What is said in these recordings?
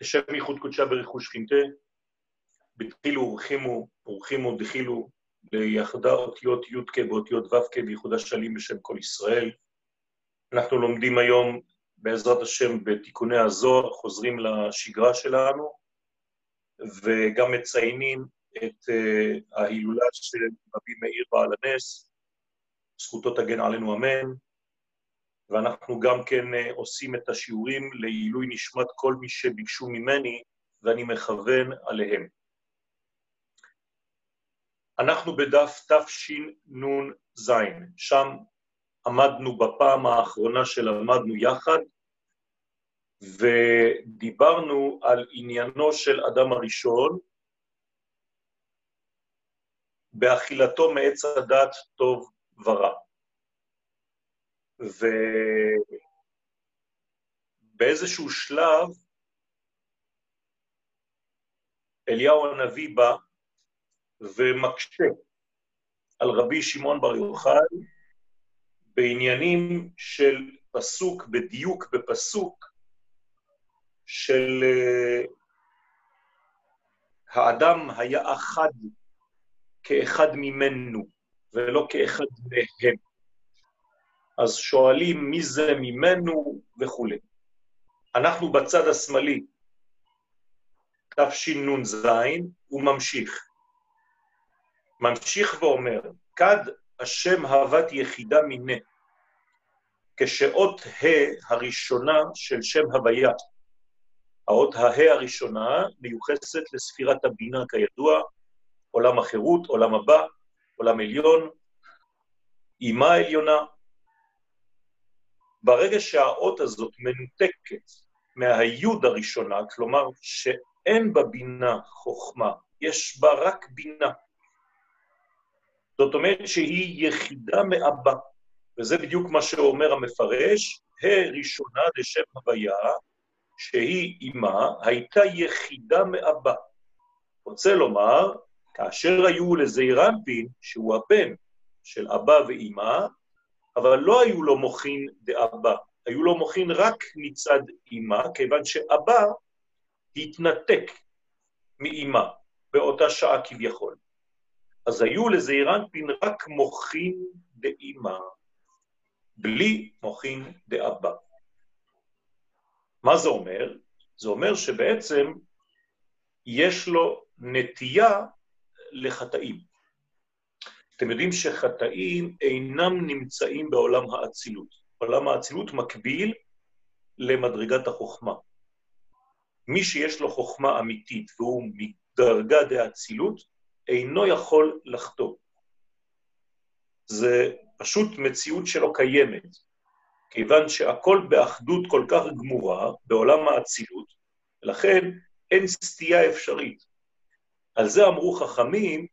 תשב מייחוד קודשה ברכוש חינתה, בתחילו ורחימו, ורחימו דחילו, ליחדה אותיות י"ק ואותיות ו"ק בייחוד השלים בשם כל ישראל. אנחנו לומדים היום, בעזרת השם, בתיקוני הזוהר, חוזרים לשגרה שלנו, וגם מציינים את uh, ההילולה של רבי מאיר בעל הנס, זכותו תגן עלינו אמן, ואנחנו גם כן uh, עושים את השיעורים לעילוי נשמת כל מי שביקשו ממני, ואני מכוון עליהם. אנחנו בדף תשנ"ז, שם עמדנו בפעם האחרונה שלמדנו יחד, ודיברנו על עניינו של אדם הראשון באכילתו מעץ הדת טוב ורע. ובאיזשהו שלב אליהו הנביא בא ומקשה על רבי שמעון בר יוחאי בעניינים של פסוק, בדיוק בפסוק, של uh, האדם היה אחד כאחד ממנו, ולא כאחד מהם. אז שואלים מי זה ממנו וכולי. אנחנו בצד השמאלי, תשנ"ז, הוא ממשיך. ממשיך ואומר, כד השם אהבת יחידה מיניה, כשאות ה' הראשונה של שם הוויה. האות ה' הראשונה מיוחסת לספירת הבינה כידוע, עולם החירות, עולם הבא, עולם עליון, אימה עליונה. ברגע שהאות הזאת מנותקת מהיוד הראשונה, כלומר שאין בה בינה חוכמה, יש בה רק בינה, זאת אומרת שהיא יחידה מאבא, וזה בדיוק מה שאומר המפרש, הראשונה לשם הוויה, שהיא אימה, הייתה יחידה מאבא. רוצה לומר, כאשר היו לזעיר אנפין, שהוא הבן של אבא ואימא, אבל לא היו לו מוחין דאבא, היו לו מוחין רק מצד אימא, כיוון שאבא התנתק מאימא באותה שעה כביכול. אז היו לזעירנפין רק מוחין דאימא, בלי מוחין דאבא. מה זה אומר? זה אומר שבעצם יש לו נטייה לחטאים. אתם יודעים שחטאים אינם נמצאים בעולם האצילות. עולם האצילות מקביל למדרגת החוכמה. מי שיש לו חוכמה אמיתית והוא מדרגה דאצילות, אינו יכול לחטוא. זה פשוט מציאות שלא קיימת, כיוון שהכל באחדות כל כך גמורה בעולם האצילות, ולכן אין סטייה אפשרית. על זה אמרו חכמים,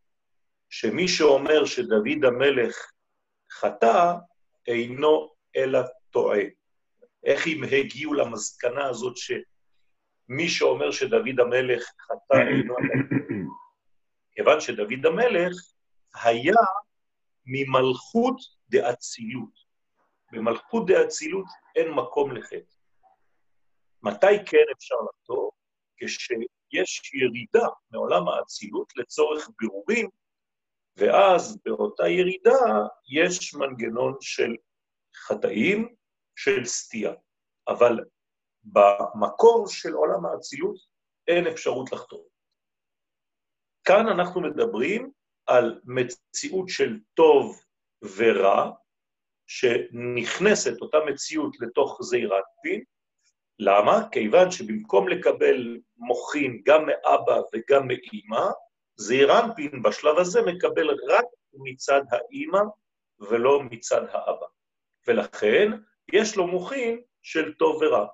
שמי שאומר שדוד המלך חטא, אינו אלא טועה. איך הם הגיעו למסקנה הזאת שמי שאומר שדוד המלך חטא אינו כיוון שדוד המלך היה ממלכות דאצילות. במלכות דאצילות אין מקום לחטא. מתי כן אפשר לחטוא? כשיש ירידה מעולם האצילות לצורך בירורים, ואז באותה ירידה יש מנגנון של חטאים, של סטייה. אבל במקור של עולם האצילות אין אפשרות לחטוא. כאן אנחנו מדברים על מציאות של טוב ורע, שנכנסת אותה מציאות לתוך זעירת פין. למה? כיוון שבמקום לקבל מוחין גם מאבא וגם מאימא, זעירנפין בשלב הזה מקבל רק מצד האימא ולא מצד האבא. ולכן יש לו מוחין של טוב ורע.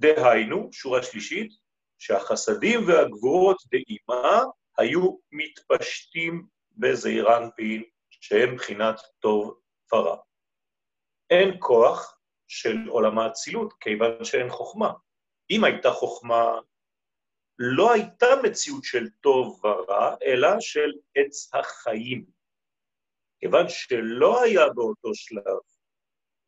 דהיינו, שורה שלישית, שהחסדים והגבורות דאימה היו מתפשטים בזעיר אנפין, שהם בחינת טוב ורע. אין כוח של עולם האצילות, כיוון שאין חוכמה. אם הייתה חוכמה, לא הייתה מציאות של טוב ורע, אלא של עץ החיים. כיוון שלא היה באותו שלב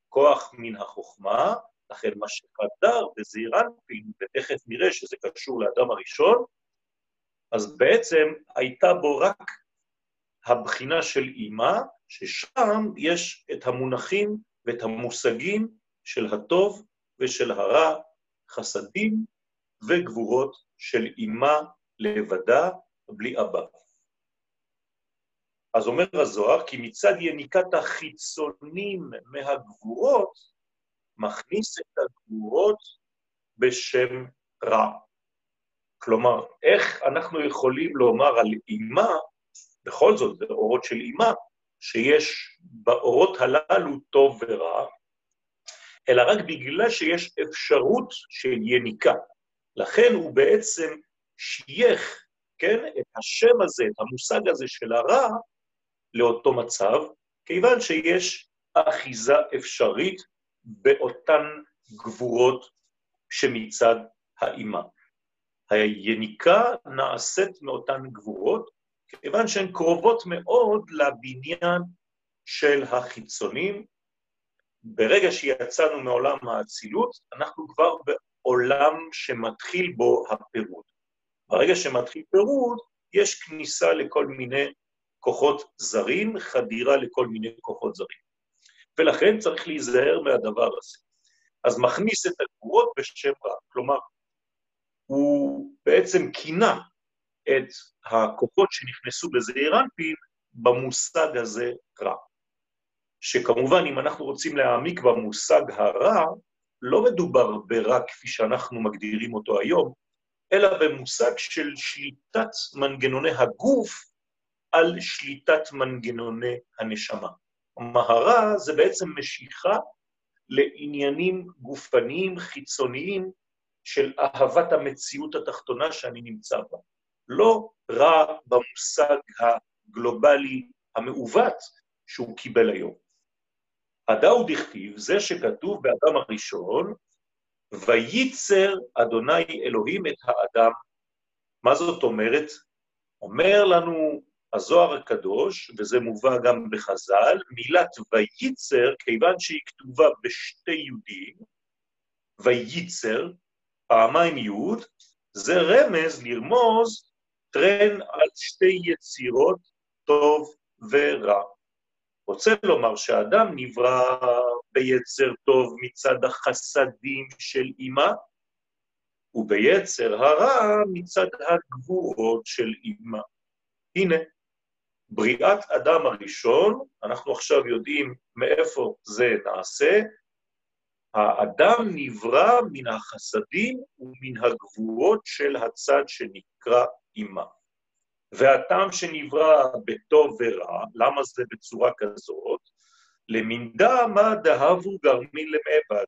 כוח מן החוכמה, לכן מה שחדר בזעיר אנפין, ותכף נראה שזה קשור לאדם הראשון, אז בעצם הייתה בו רק הבחינה של אימה, ששם יש את המונחים ואת המושגים של הטוב ושל הרע, חסדים וגבורות של אימה לבדה, בלי אבא. אז אומר הזוהר, כי מצד יניקת החיצונים מהגבורות, מכניס את הגבורות בשם רע. כלומר, איך אנחנו יכולים לומר על אימה, בכל זאת, זה אורות של אימה, שיש באורות הללו טוב ורע, אלא רק בגלל שיש אפשרות של יניקה. לכן הוא בעצם שייך, כן, את השם הזה, את המושג הזה של הרע, לאותו מצב, כיוון שיש אחיזה אפשרית באותן גבורות שמצד האימה. היניקה נעשית מאותן גבורות, כיוון שהן קרובות מאוד לבניין של החיצונים. ברגע שיצאנו מעולם האצילות, אנחנו כבר בעולם שמתחיל בו הפירוד. ברגע שמתחיל פירוד, יש כניסה לכל מיני כוחות זרים, חדירה לכל מיני כוחות זרים. ולכן צריך להיזהר מהדבר הזה. אז מכניס את הגבורות בשם רע, כלומר, הוא בעצם כינה את הכוחות שנכנסו בזעיר אנפין במושג הזה רע. שכמובן, אם אנחנו רוצים להעמיק במושג הרע, לא מדובר ברע כפי שאנחנו מגדירים אותו היום, אלא במושג של שליטת מנגנוני הגוף על שליטת מנגנוני הנשמה. מהרה זה בעצם משיכה לעניינים גופניים חיצוניים של אהבת המציאות התחתונה שאני נמצא בה. לא רע במושג הגלובלי המעוות שהוא קיבל היום. הדאו דכתיב, זה שכתוב באדם הראשון, וייצר אדוני אלוהים את האדם. מה זאת אומרת? אומר לנו הזוהר הקדוש, וזה מובא גם בחז"ל, מילת וייצר, כיוון שהיא כתובה בשתי יהודים, וייצר, פעמיים יוד, זה רמז לרמוז טרן על שתי יצירות, טוב ורע. רוצה לומר שהאדם נברא ביצר טוב מצד החסדים של אימה, וביצר הרע מצד הגבורות של אימה. הנה, בריאת אדם הראשון, אנחנו עכשיו יודעים מאיפה זה נעשה, האדם נברא מן החסדים ומן הגבורות של הצד שנקרא אימה. והטעם שנברא בטוב ורע, למה זה בצורה כזאת? למינדה מה דהבו גרמין למעבד.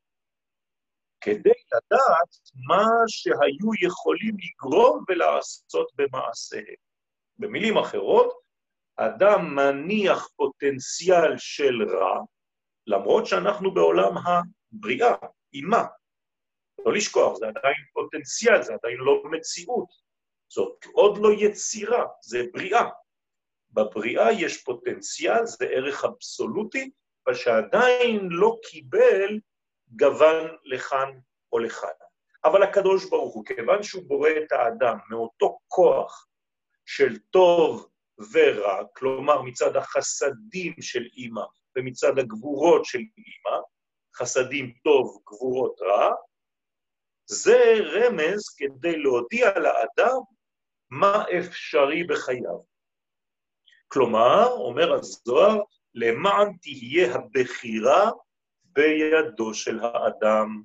כדי לדעת מה שהיו יכולים לגרום ולעשות במעשיהם. במילים אחרות, אדם מניח פוטנציאל של רע, למרות שאנחנו בעולם הבריאה, אימה. לא לשכוח, זה עדיין פוטנציאל, זה עדיין לא מציאות. זאת עוד לא יצירה, זה בריאה. בבריאה יש פוטנציאל, זה ערך אבסולוטי, אבל שעדיין לא קיבל גוון לכאן או לכאן. אבל הקדוש ברוך הוא, כיוון שהוא בורא את האדם מאותו כוח של טוב ורע, כלומר מצד החסדים של אימא ומצד הגבורות של אימא, חסדים טוב, גבורות רע, זה רמז כדי להודיע לאדם מה אפשרי בחייו. כלומר, אומר הזוהר, למען תהיה הבחירה בידו של האדם,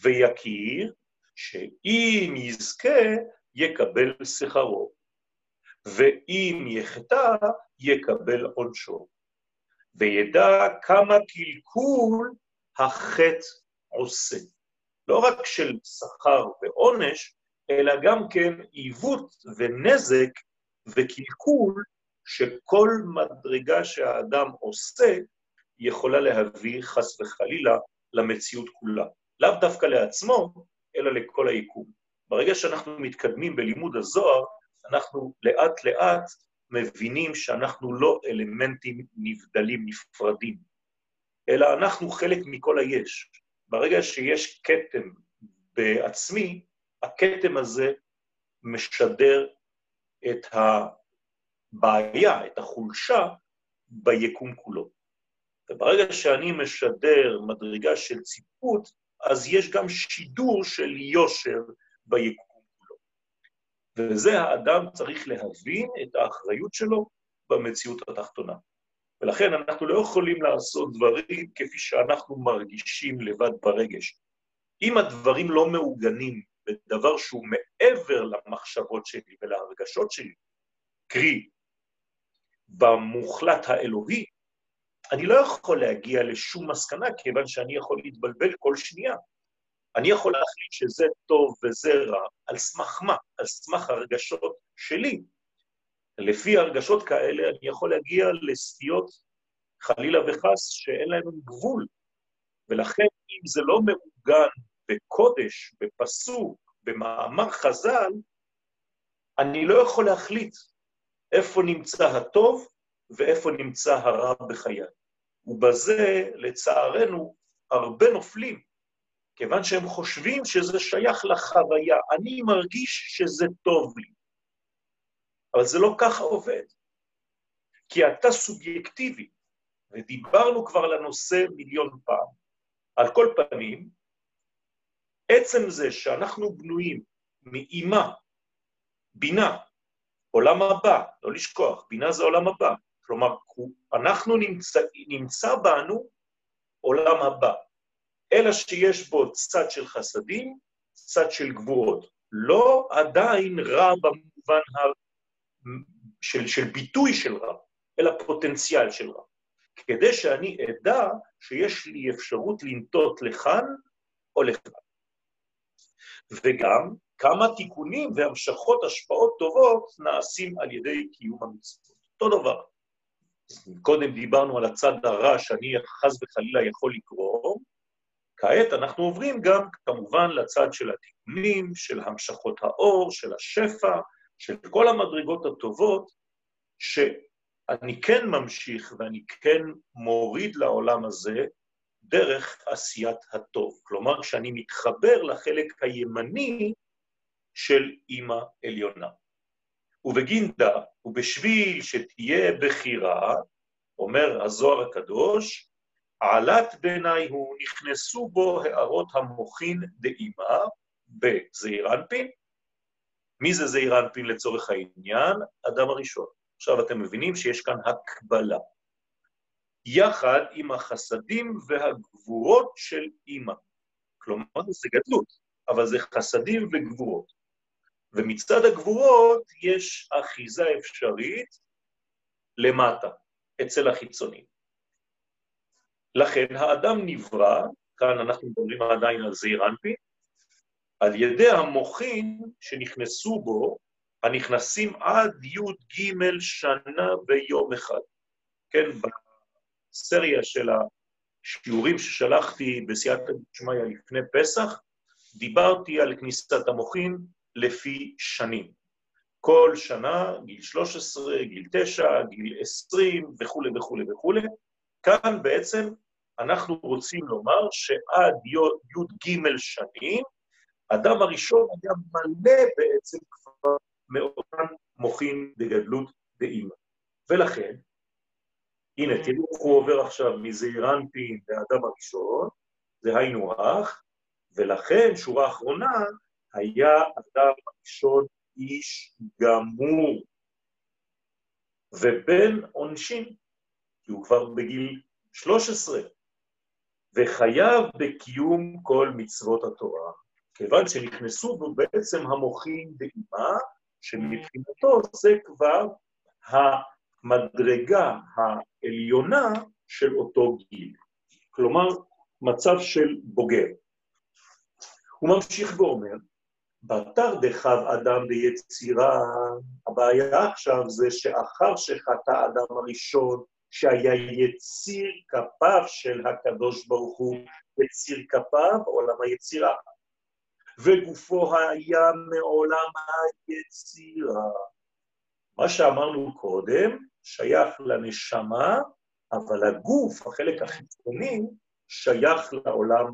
ויכיר שאם יזכה, יקבל שכרו. ואם יחטא, יקבל עונשו. וידע כמה קלקול החטא עושה. לא רק של שכר ועונש, אלא גם כן עיוות ונזק וקלקול שכל מדרגה שהאדם עושה יכולה להביא חס וחלילה למציאות כולה. לאו דווקא לעצמו, אלא לכל היקום. ברגע שאנחנו מתקדמים בלימוד הזוהר, אנחנו לאט לאט מבינים שאנחנו לא אלמנטים נבדלים, נפרדים, אלא אנחנו חלק מכל היש. ברגע שיש כתם בעצמי, הכתם הזה משדר את הבעיה, את החולשה, ביקום כולו. וברגע שאני משדר מדרגה של ציפות, אז יש גם שידור של יושר ביקום כולו. וזה האדם צריך להבין את האחריות שלו במציאות התחתונה. ולכן אנחנו לא יכולים לעשות דברים כפי שאנחנו מרגישים לבד ברגש. אם הדברים לא מעוגנים בדבר שהוא מעבר למחשבות שלי ולהרגשות שלי, קרי, במוחלט האלוהי, אני לא יכול להגיע לשום מסקנה, כיוון שאני יכול להתבלבל כל שנייה. אני יכול להחליט שזה טוב וזה רע, על סמך מה? על סמך הרגשות שלי. לפי הרגשות כאלה אני יכול להגיע לסטיות, חלילה וחס, שאין להם גבול. ולכן, אם זה לא מעוגן בקודש, בפסוק, במאמר חז"ל, אני לא יכול להחליט איפה נמצא הטוב ואיפה נמצא הרע בחיי. ובזה, לצערנו, הרבה נופלים, כיוון שהם חושבים שזה שייך לחוויה. אני מרגיש שזה טוב לי. אבל זה לא ככה עובד. כי אתה סובייקטיבי, ודיברנו כבר על הנושא מיליון פעם. על כל פנים, עצם זה שאנחנו בנויים מאימה, בינה, עולם הבא, לא לשכוח, בינה זה עולם הבא. כלומר, אנחנו נמצא, נמצא בנו עולם הבא, אלא שיש בו צד של חסדים, צד של גבורות. לא עדיין רע במובן ה... של, של ביטוי של רע, אלא פוטנציאל של רע. כדי שאני אדע שיש לי אפשרות לנטות לכאן או לכאן. וגם כמה תיקונים והמשכות השפעות טובות נעשים על ידי קיום המצוות. אותו דבר. קודם דיברנו על הצד הרע שאני חס וחלילה יכול לקרוא, כעת אנחנו עוברים גם כמובן לצד של התיקונים, של המשכות האור, של השפע, של כל המדרגות הטובות, שאני כן ממשיך ואני כן מוריד לעולם הזה דרך עשיית הטוב. כלומר, כשאני מתחבר לחלק הימני של אימא עליונה. ובגינדה, ובשביל שתהיה בחירה, אומר הזוהר הקדוש, עלת בעיניי הוא, נכנסו בו הערות המוחין דאימה בזעיר אנפין. מי זה זעיר אנפין לצורך העניין? אדם הראשון. עכשיו אתם מבינים שיש כאן הקבלה. יחד עם החסדים והגבורות של אימא. כלומר, זה גדלות, אבל זה חסדים וגבורות. ומצד הגבורות יש אחיזה אפשרית למטה, אצל החיצונים. לכן האדם נברא, כאן אנחנו מדברים עדיין על זעיר אנפין, על ידי המוחין שנכנסו בו, הנכנסים עד י"ג שנה ביום אחד. כן, בסריה של השיעורים ששלחתי בסייעתא דשמיא לפני פסח, דיברתי על כניסת המוחין לפי שנים. כל שנה, גיל 13, גיל 9, גיל 20 וכולי וכולי וכולי. כאן בעצם אנחנו רוצים לומר שעד י"ג שנים, אדם הראשון היה מלא בעצם כבר מאותן מוחין בגדלות באימא. ולכן, הנה, תראו איך הוא עובר עכשיו מזעיר אנפין לאדם הראשון, זה היינו הך, ולכן, שורה אחרונה, היה אדם הראשון איש גמור, ובן עונשין, כי הוא כבר בגיל 13, וחייב בקיום כל מצוות התורה, כיוון שנכנסו בו בעצם המוחים באימה, שמבחינתו זה כבר המדרגה העליונה של אותו גיל. כלומר, מצב של בוגר. הוא ממשיך ואומר, בתר דחב אדם ביצירה, הבעיה עכשיו זה שאחר שחטא אדם הראשון, שהיה יציר כפיו של הקדוש ברוך הוא, יציר כפיו, עולם היצירה, וגופו היה מעולם היצירה. מה שאמרנו קודם שייך לנשמה, אבל הגוף, החלק החיצוני, שייך לעולם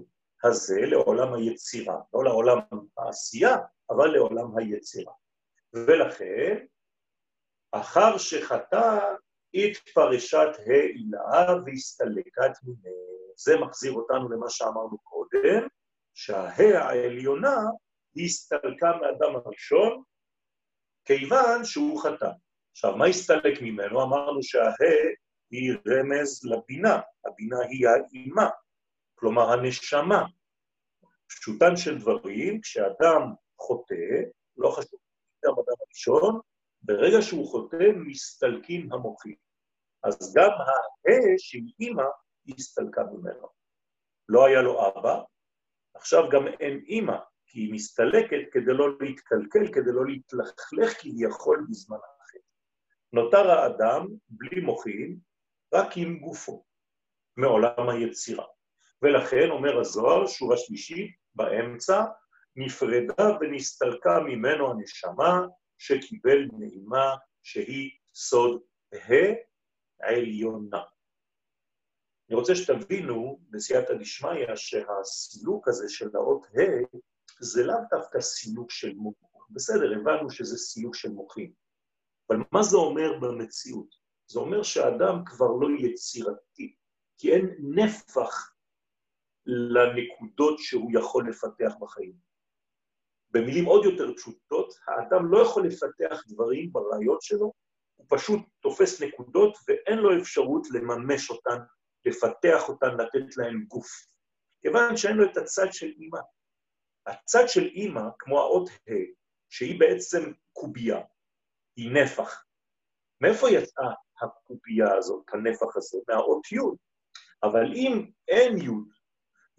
הזה לעולם היצירה, לא לעולם העשייה, אבל לעולם היצירה. ולכן, אחר שחטא, התפרשת העילה והסתלקת ממנו. זה מחזיר אותנו למה שאמרנו קודם, שהה העליונה הסתלקה מאדם הראשון, כיוון שהוא חטא. עכשיו, מה הסתלק ממנו? אמרנו שהה היא רמז לבינה, הבינה היא האימה, כלומר הנשמה. פשוטן של דברים, כשאדם חוטא, לא חשוב, גם אדם הראשון, ברגע שהוא חוטא, מסתלקים המוחים. אז גם הה של אימא הסתלקה ממנו. לא היה לו אבא, עכשיו גם אין אימא, כי היא מסתלקת כדי לא להתקלקל, כדי לא להתלכלך כביכול בזמן אחר. נותר האדם בלי מוחים, רק עם גופו, מעולם היצירה. ולכן, אומר הזוהר, שורה שלישית, באמצע, נפרדה ונסתלקה ממנו הנשמה שקיבל נעימה שהיא סוד העליונה. אני רוצה שתבינו, בסייעתא דשמיא, שהסילוק הזה של האות ה' זה לאו דווקא סילוק של מוחים. בסדר, הבנו שזה סילוק של מוחים. אבל מה זה אומר במציאות? זה אומר שהאדם כבר לא יצירתי, כי אין נפח לנקודות שהוא יכול לפתח בחיים. במילים עוד יותר פשוטות, האדם לא יכול לפתח דברים ברעיון שלו, הוא פשוט תופס נקודות ואין לו אפשרות לממש אותן, לפתח אותן, לתת להן גוף. כיוון שאין לו את הצד של אימא. הצד של אימא, כמו האות ה', שהיא בעצם קובייה, היא נפח. מאיפה יצאה הקובייה הזאת, הנפח הזה? מהאות י'. אבל אם אין י'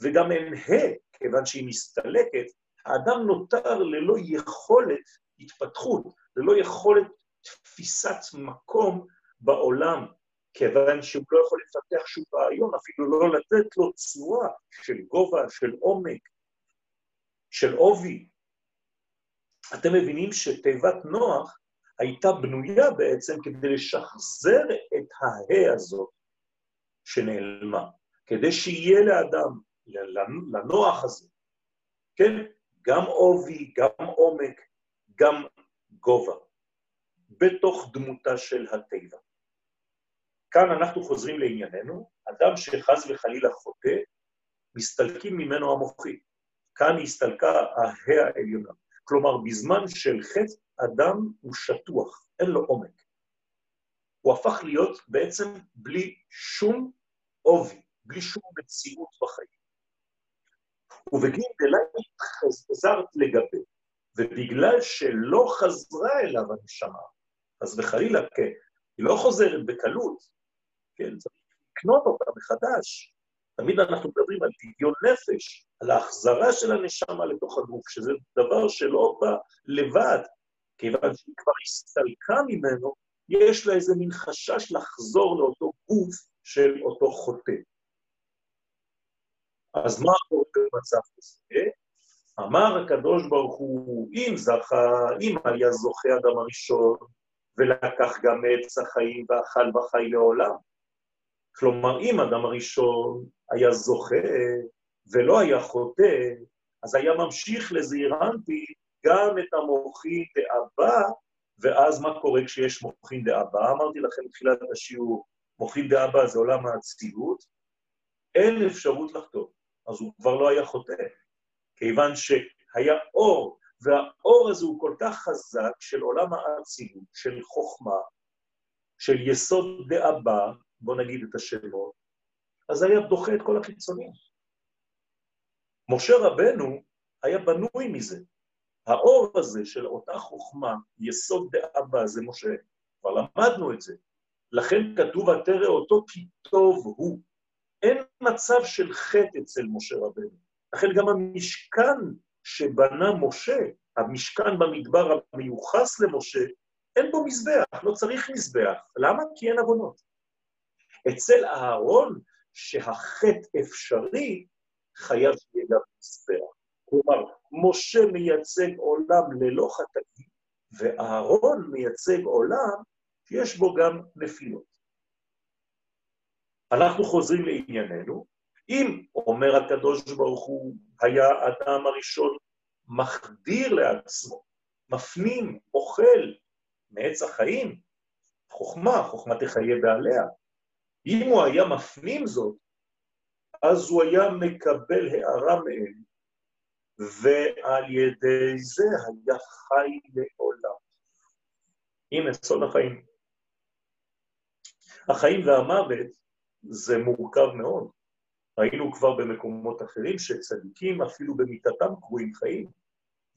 וגם אין ה', כיוון שהיא מסתלקת, האדם נותר ללא יכולת התפתחות, ללא יכולת תפיסת מקום בעולם, כיוון שהוא לא יכול לפתח שום רעיון, אפילו לא לתת לו צורה של גובה, של עומק, של עובי. אתם מבינים שתיבת נוח הייתה בנויה בעצם כדי לשחזר את ההא הזאת שנעלמה, כדי שיהיה לאדם, לנוח הזה, כן, גם עובי, גם עומק, גם גובה, בתוך דמותה של התיבה. כאן אנחנו חוזרים לענייננו, אדם שחס וחלילה חוטא, מסתלקים ממנו המוחים. כאן הסתלקה ההא העליונה. כלומר, בזמן של חטא, אדם הוא שטוח, אין לו עומק. הוא הפך להיות בעצם בלי שום עובי, בלי שום מציאות בחיים. ובגין דלאי חזרת לגבי, ובגלל שלא חזרה אליו הנשמה, אז וחלילה, כן, היא לא חוזרת בקלות, כן, צריך לקנות אותה מחדש. תמיד אנחנו מדברים על פדיון נפש, על ההחזרה של הנשמה לתוך הגוף, שזה דבר שלא בא לבד, כיוון שהיא כבר הסתלקה ממנו, יש לה איזה מין חשש לחזור לאותו גוף של אותו חוטא. אז מה קורה במצב כזה? אמר הקדוש ברוך הוא, אם זכה, אם היה זוכה אדם הראשון, ולקח גם מעץ החיים ואכל וחי לעולם. כלומר, אם אדם הראשון היה זוכה ולא היה חוטא, אז היה ממשיך לזעירנטי גם את המוחין דאבא, ואז מה קורה כשיש מוחין דאבא? אמרתי לכם בתחילת השיעור, מוחין דאבא זה עולם האצילות, אין אפשרות לחטוא. אז הוא כבר לא היה חוטא, כיוון שהיה אור, והאור הזה הוא כל כך חזק של עולם האצילות, של חוכמה, של יסוד דאבא, בואו נגיד את השמות, אז היה דוחה את כל החיצונים. משה רבנו היה בנוי מזה. האור הזה של אותה חוכמה, יסוד דאבא, זה משה. כבר למדנו את זה. לכן כתוב, ותראה אותו כי טוב הוא. אין מצב של חטא אצל משה רבנו. לכן גם המשכן שבנה משה, המשכן במדבר המיוחס למשה, אין בו מזבח, לא צריך מזבח. למה? כי אין עוונות. אצל אהרון, שהחטא אפשרי, חייב שיהיה גם מזבח. כלומר, משה מייצג עולם ללא חטאים, ואהרון מייצג עולם שיש בו גם נפילות. אנחנו חוזרים לענייננו, אם, אומר הקדוש ברוך הוא, היה האדם הראשון מחדיר לעצמו, מפנים, אוכל מעץ החיים, חוכמה, חוכמה תחיה בעליה. אם הוא היה מפנים זאת, אז הוא היה מקבל הערה מהם, ועל ידי זה היה חי לעולם. הנה, סוד החיים. החיים והמוות זה מורכב מאוד. ראינו כבר במקומות אחרים שצדיקים אפילו במיטתם קרויים חיים,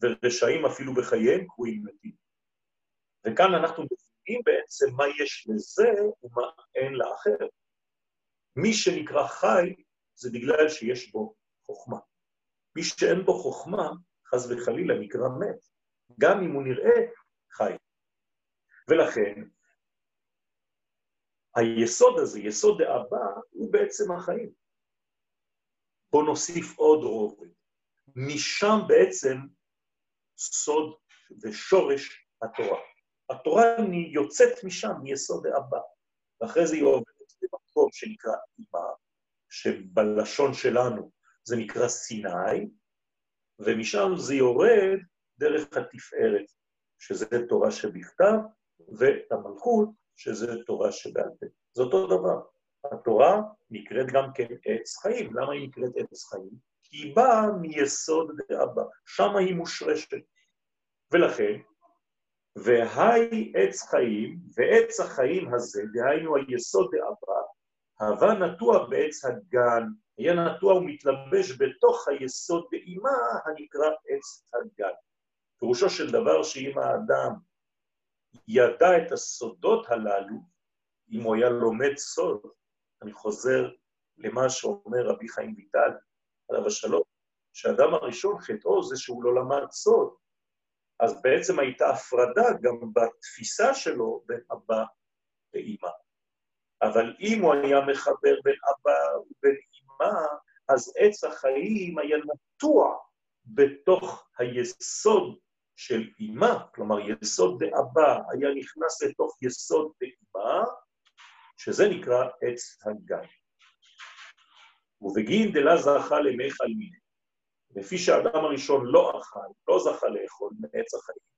ורשעים אפילו בחייהם קרויים מתים. וכאן אנחנו מבינים בעצם מה יש לזה ומה אין לאחר. מי שנקרא חי זה בגלל שיש בו חוכמה. מי שאין בו חוכמה, חס וחלילה, נקרא מת, גם אם הוא נראה חי. ולכן, היסוד הזה, יסוד דאבא, הוא בעצם החיים. בואו נוסיף עוד רובד. משם בעצם סוד ושורש התורה. התורה יוצאת משם, מיסוד דאבא, ואחרי זה היא עוברת למקום שנקרא אימה, שבלשון שלנו זה נקרא סיני, ומשם זה יורד דרך התפארת, שזה תורה שבכתב, והמלכות, שזה תורה שבעל פה. זה אותו דבר. התורה נקראת גם כן עץ חיים. למה היא נקראת עץ חיים? כי היא באה מיסוד דאבא, שם היא מושרשת. ולכן, והי עץ חיים, ועץ החיים הזה, דהיינו היסוד דאבא, הווה נטוע בעץ הגן, היה נטוע ומתלבש בתוך היסוד באימה הנקרא עץ הגן. פירושו של דבר שאם האדם ידע את הסודות הללו, אם הוא היה לומד סוד, אני חוזר למה שאומר רבי חיים ויטל, עליו השלום, שהאדם הראשון חטאו זה שהוא לא למד סוד, אז בעצם הייתה הפרדה גם בתפיסה שלו בין אבא לאימא. אבל אם הוא היה מחבר בין אבא ובין אימא, אז עץ החיים היה נטוע בתוך היסוד של אימה, כלומר יסוד דאבא היה נכנס לתוך יסוד דאימה, שזה נקרא עץ הגן. ובגין דלה זכה למי חלמיני, לפי שהאדם הראשון לא אכל, לא זכה לאכול מעץ החיים,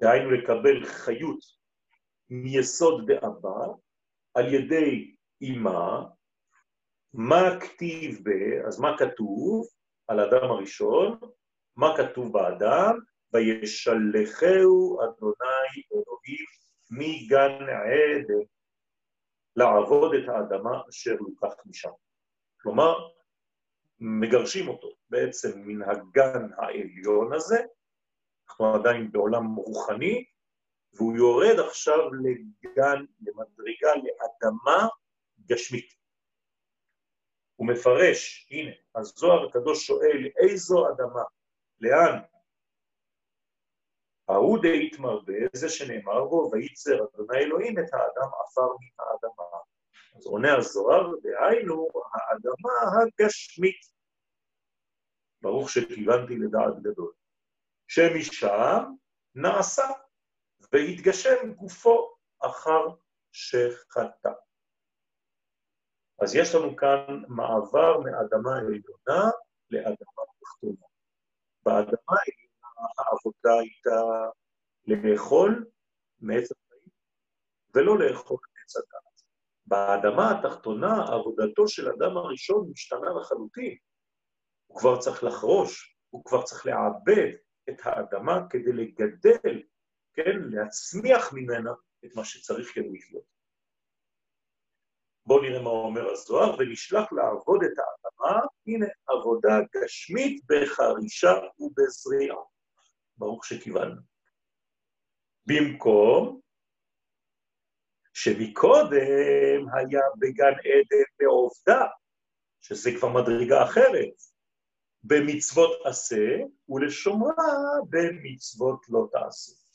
דהיינו לקבל חיות מיסוד דאבא, על ידי אימה, מה כתיב ב... אז מה כתוב על האדם הראשון? מה כתוב באדם? וישלחהו אדוני אלוהים מגן עדן לעבוד את האדמה אשר לוקח משם. כלומר, מגרשים אותו בעצם מן הגן העליון הזה, אנחנו עדיין בעולם רוחני, והוא יורד עכשיו לגן, למדרגה, לאדמה גשמית. הוא מפרש, הנה, הזוהר הקדוש שואל, איזו אדמה? לאן? ההוא דאית מרבה, זה שנאמר בו, וייצר אדוני אלוהים את האדם עפר מן האדמה. אז עונה הזוהר, דהיינו, האדמה הגשמית. ברוך שכיוונתי לדעת גדול. שמשם נעשה והתגשם גופו אחר שחטא. אז יש לנו כאן מעבר מאדמה עליונה לאדמה תחתונה. באדמה העליונה העבודה הייתה לאכול מעץ החיים, ולא לאכול מעץ הדעת. באדמה התחתונה עבודתו של אדם הראשון משתנה לחלוטין. הוא כבר צריך לחרוש, הוא כבר צריך לעבד את האדמה כדי לגדל כן, להצמיח ממנה את מה שצריך כדי לחיות. בואו נראה מה אומר הזוהר, ונשלח לעבוד את האדמה, הנה עבודה גשמית בחרישה ובזריעה. ברוך שכיוונו. במקום שמקודם היה בגן עדן בעובדה, שזה כבר מדרגה אחרת, במצוות עשה, ולשומרה במצוות לא תעשה.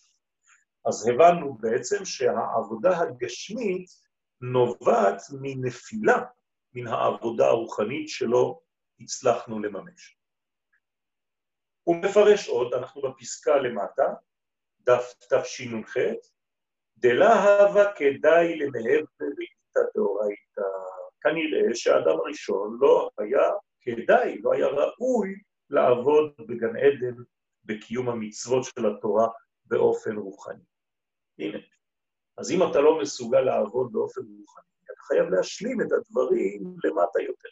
אז הבנו בעצם שהעבודה הגשמית נובעת מנפילה מן העבודה הרוחנית שלא הצלחנו לממש. הוא מפרש עוד, אנחנו בפסקה למטה, דף תשנ"ח, דלהבה כדאי למהב בעיתא דאורייתא. כנראה שהאדם הראשון לא היה כדאי, לא היה ראוי לעבוד בגן עדן בקיום המצוות של התורה באופן רוחני. הנה, אז אם אתה לא מסוגל לעבוד באופן רוחני, אתה חייב להשלים את הדברים למטה יותר.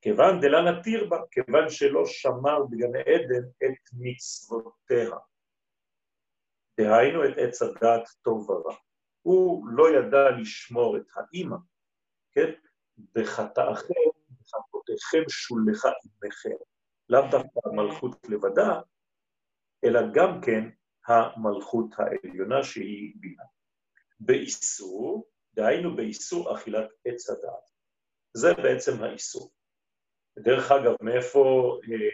כיוון דלה נתיר בה, כיוון שלא שמר בגן עדן את מצוותיה. דהיינו את עץ הדעת טוב ורע. הוא לא ידע לשמור את האימא, כן? בחטאכם, בחטאותיכם שולחה אימכם. לאו דווקא המלכות לבדה, אלא גם כן המלכות העליונה שהיא בינה. באיסור, דהיינו באיסור אכילת עץ הדעת. זה בעצם האיסור. דרך אגב, מאיפה אה,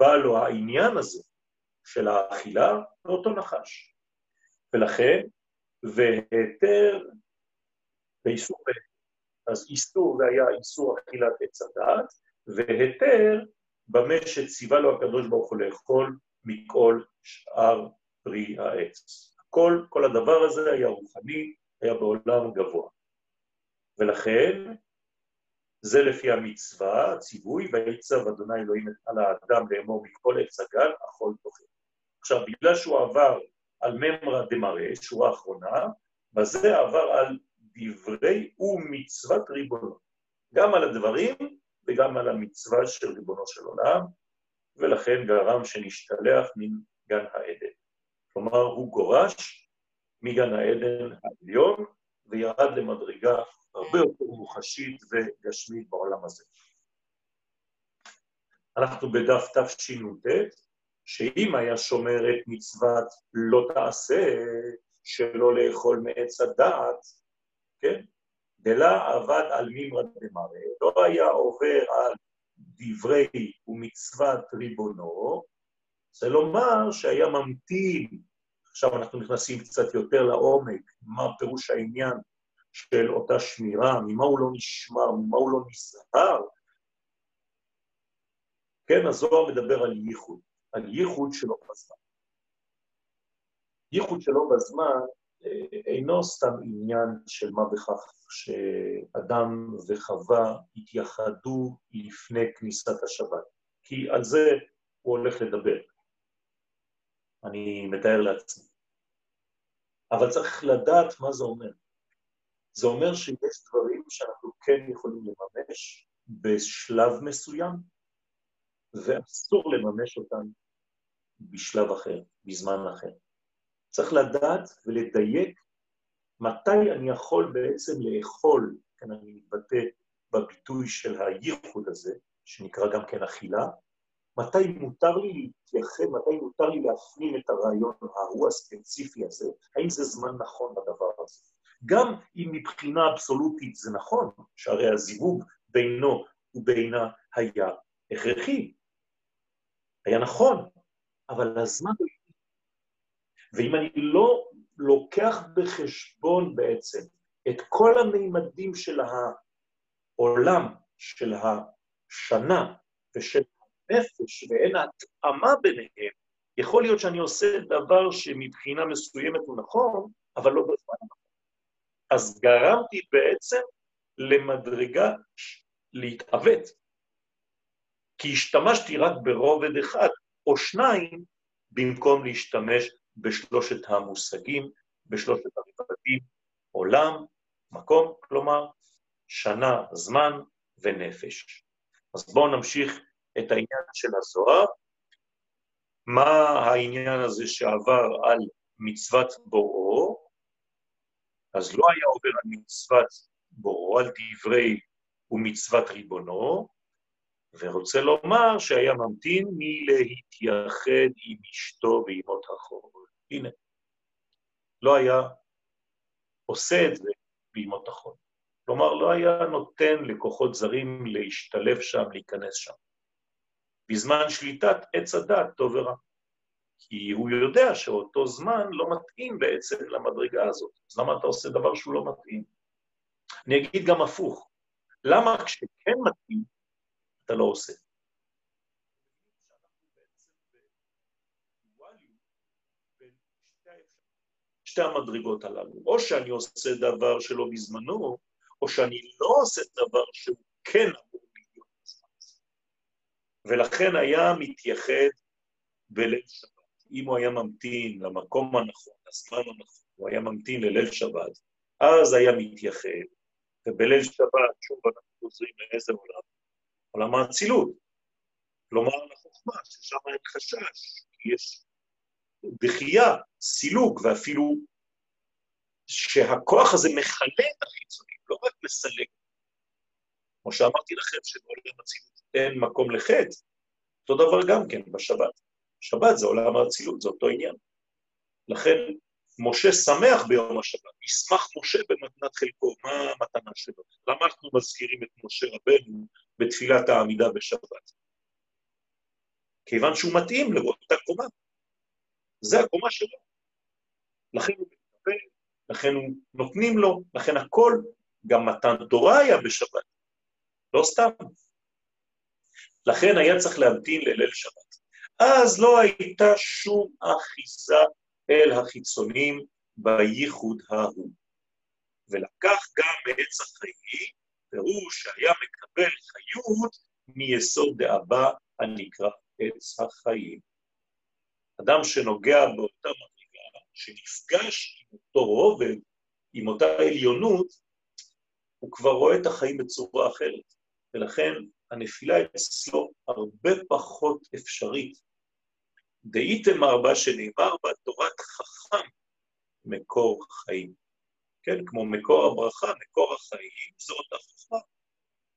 בא לו העניין הזה של האכילה? מאותו נחש. ולכן, והיתר באיסור, אז איסור זה היה איסור אכילת עץ הדעת, והיתר במה שציווה לו הקדוש ברוך הוא לאכול מכל שאר פרי העץ. כל, כל הדבר הזה היה רוחני, היה בעולם גבוה. ולכן, זה לפי המצווה, הציווי, ויצב אדוני אלוהים על האדם לאמור מכל עץ הגן, אכול תאכל. עכשיו, בגלל שהוא עבר על ממרא דמראה, שורה אחרונה, בזה עבר על דברי ומצוות ריבונו. גם על הדברים וגם על המצווה של ריבונו של עולם, ולכן גרם שנשתלח מגן העדן. כלומר, הוא גורש מגן העדן העליון וירד למדרגה הרבה יותר מוחשית וגשמית בעולם הזה. אנחנו בדף תשנ"ט, שאם היה שומר את מצוות לא תעשה, שלא לאכול מעץ הדעת, כן? דלה עבד על מימרא דמרא, לא היה עובר על דברי ומצוות ריבונו, זה לומר שהיה ממתין, עכשיו אנחנו נכנסים קצת יותר לעומק, מה פירוש העניין של אותה שמירה, ממה הוא לא נשמר, ממה הוא לא נזהר. כן, הזוהר מדבר על ייחוד, על ייחוד שלו בזמן. ייחוד שלו בזמן אה, אינו סתם עניין של מה בכך שאדם וחווה התייחדו לפני כניסת השבת, כי על זה הוא הולך לדבר. אני מתאר לעצמי. אבל צריך לדעת מה זה אומר. זה אומר שיש דברים שאנחנו כן יכולים לממש בשלב מסוים, ואסור לממש אותם בשלב אחר, בזמן אחר. צריך לדעת ולדייק מתי אני יכול בעצם לאכול, כן, אני מתבטא בביטוי של הייחוד הזה, שנקרא גם כן אכילה, מתי מותר לי להתייחד, מתי מותר לי להפנים את הרעיון ההוא הספציפי הזה, האם זה זמן נכון בדבר הזה. גם אם מבחינה אבסולוטית זה נכון, שהרי הזיווג בינו ובינה היה הכרחי, היה נכון, אבל הזמן... ואם אני לא לוקח בחשבון בעצם את כל המימדים של העולם, של השנה ושל הנפש, ואין התאמה ביניהם, יכול להיות שאני עושה דבר שמבחינה מסוימת הוא נכון, אבל לא בזמן הנכון. אז גרמתי בעצם למדרגה להתעוות, כי השתמשתי רק ברובד אחד או שניים במקום להשתמש בשלושת המושגים, בשלושת הרבדים, עולם, מקום, כלומר, שנה, זמן ונפש. אז בואו נמשיך את העניין של הזוהר. מה העניין הזה שעבר על מצוות בוראו? אז לא היה עובר על מצוות בוראו, על דברי ומצוות ריבונו, ורוצה לומר שהיה ממתין מלהתייחד עם אשתו בימות החול. הנה, לא היה עושה את זה בימות החול. כלומר, לא היה נותן לכוחות זרים להשתלב שם, להיכנס שם. בזמן שליטת עץ הדת טוב ורע. כי הוא יודע שאותו זמן לא מתאים בעצם למדרגה הזאת. אז למה אתה עושה דבר שהוא לא מתאים? אני אגיד גם הפוך. למה כשכן מתאים, אתה לא עושה? שתי המדרגות הללו. או שאני עושה דבר שלא בזמנו, או שאני לא עושה דבר שהוא כן. ולכן היה מתייחד בליל שבת. אם הוא היה ממתין למקום הנכון, לזמן הנכון, הוא היה ממתין לליל שבת, אז היה מתייחד, ובליל שבת, שוב אנחנו חוזרים לאיזה עולם? עולם האצילות. כלומר, לחוכמה, ששם אין חשש, יש דחייה, סילוק, ואפילו שהכוח הזה מכלה את החיצונים, לא רק מסלק. כמו שאמרתי לכם, שבעולם אצילות אין מקום לחטא, אותו דבר גם כן בשבת. שבת זה עולם האצילות, זה אותו עניין. לכן משה שמח ביום השבת, ישמח משה במתנת חלקו, מה המתנה שלו? למה אנחנו מזכירים את משה רבנו בתפילת העמידה בשבת? כיוון שהוא מתאים לאותה קומה. זה הקומה שלו. לכן הוא מקבל, לכן הוא נותנים לו, לכן הכל, גם מתן תורה היה בשבת, לא סתם. לכן היה צריך להמתין לליל שבת. אז לא הייתה שום אחיזה אל החיצונים בייחוד ההוא. ולקח גם מעץ החיים, והוא שהיה מקבל חיות מיסוד דאבא הנקרא עץ החיים. אדם שנוגע באותה מדרגה, שנפגש עם אותו רובד, עם אותה עליונות, הוא כבר רואה את החיים בצורה אחרת, ולכן הנפילה אצלו הרבה פחות אפשרית. דאיתם ארבע שנאמר בה תורת חכם מקור חיים. כן, כמו מקור הברכה, מקור החיים, זו אותה חכמה.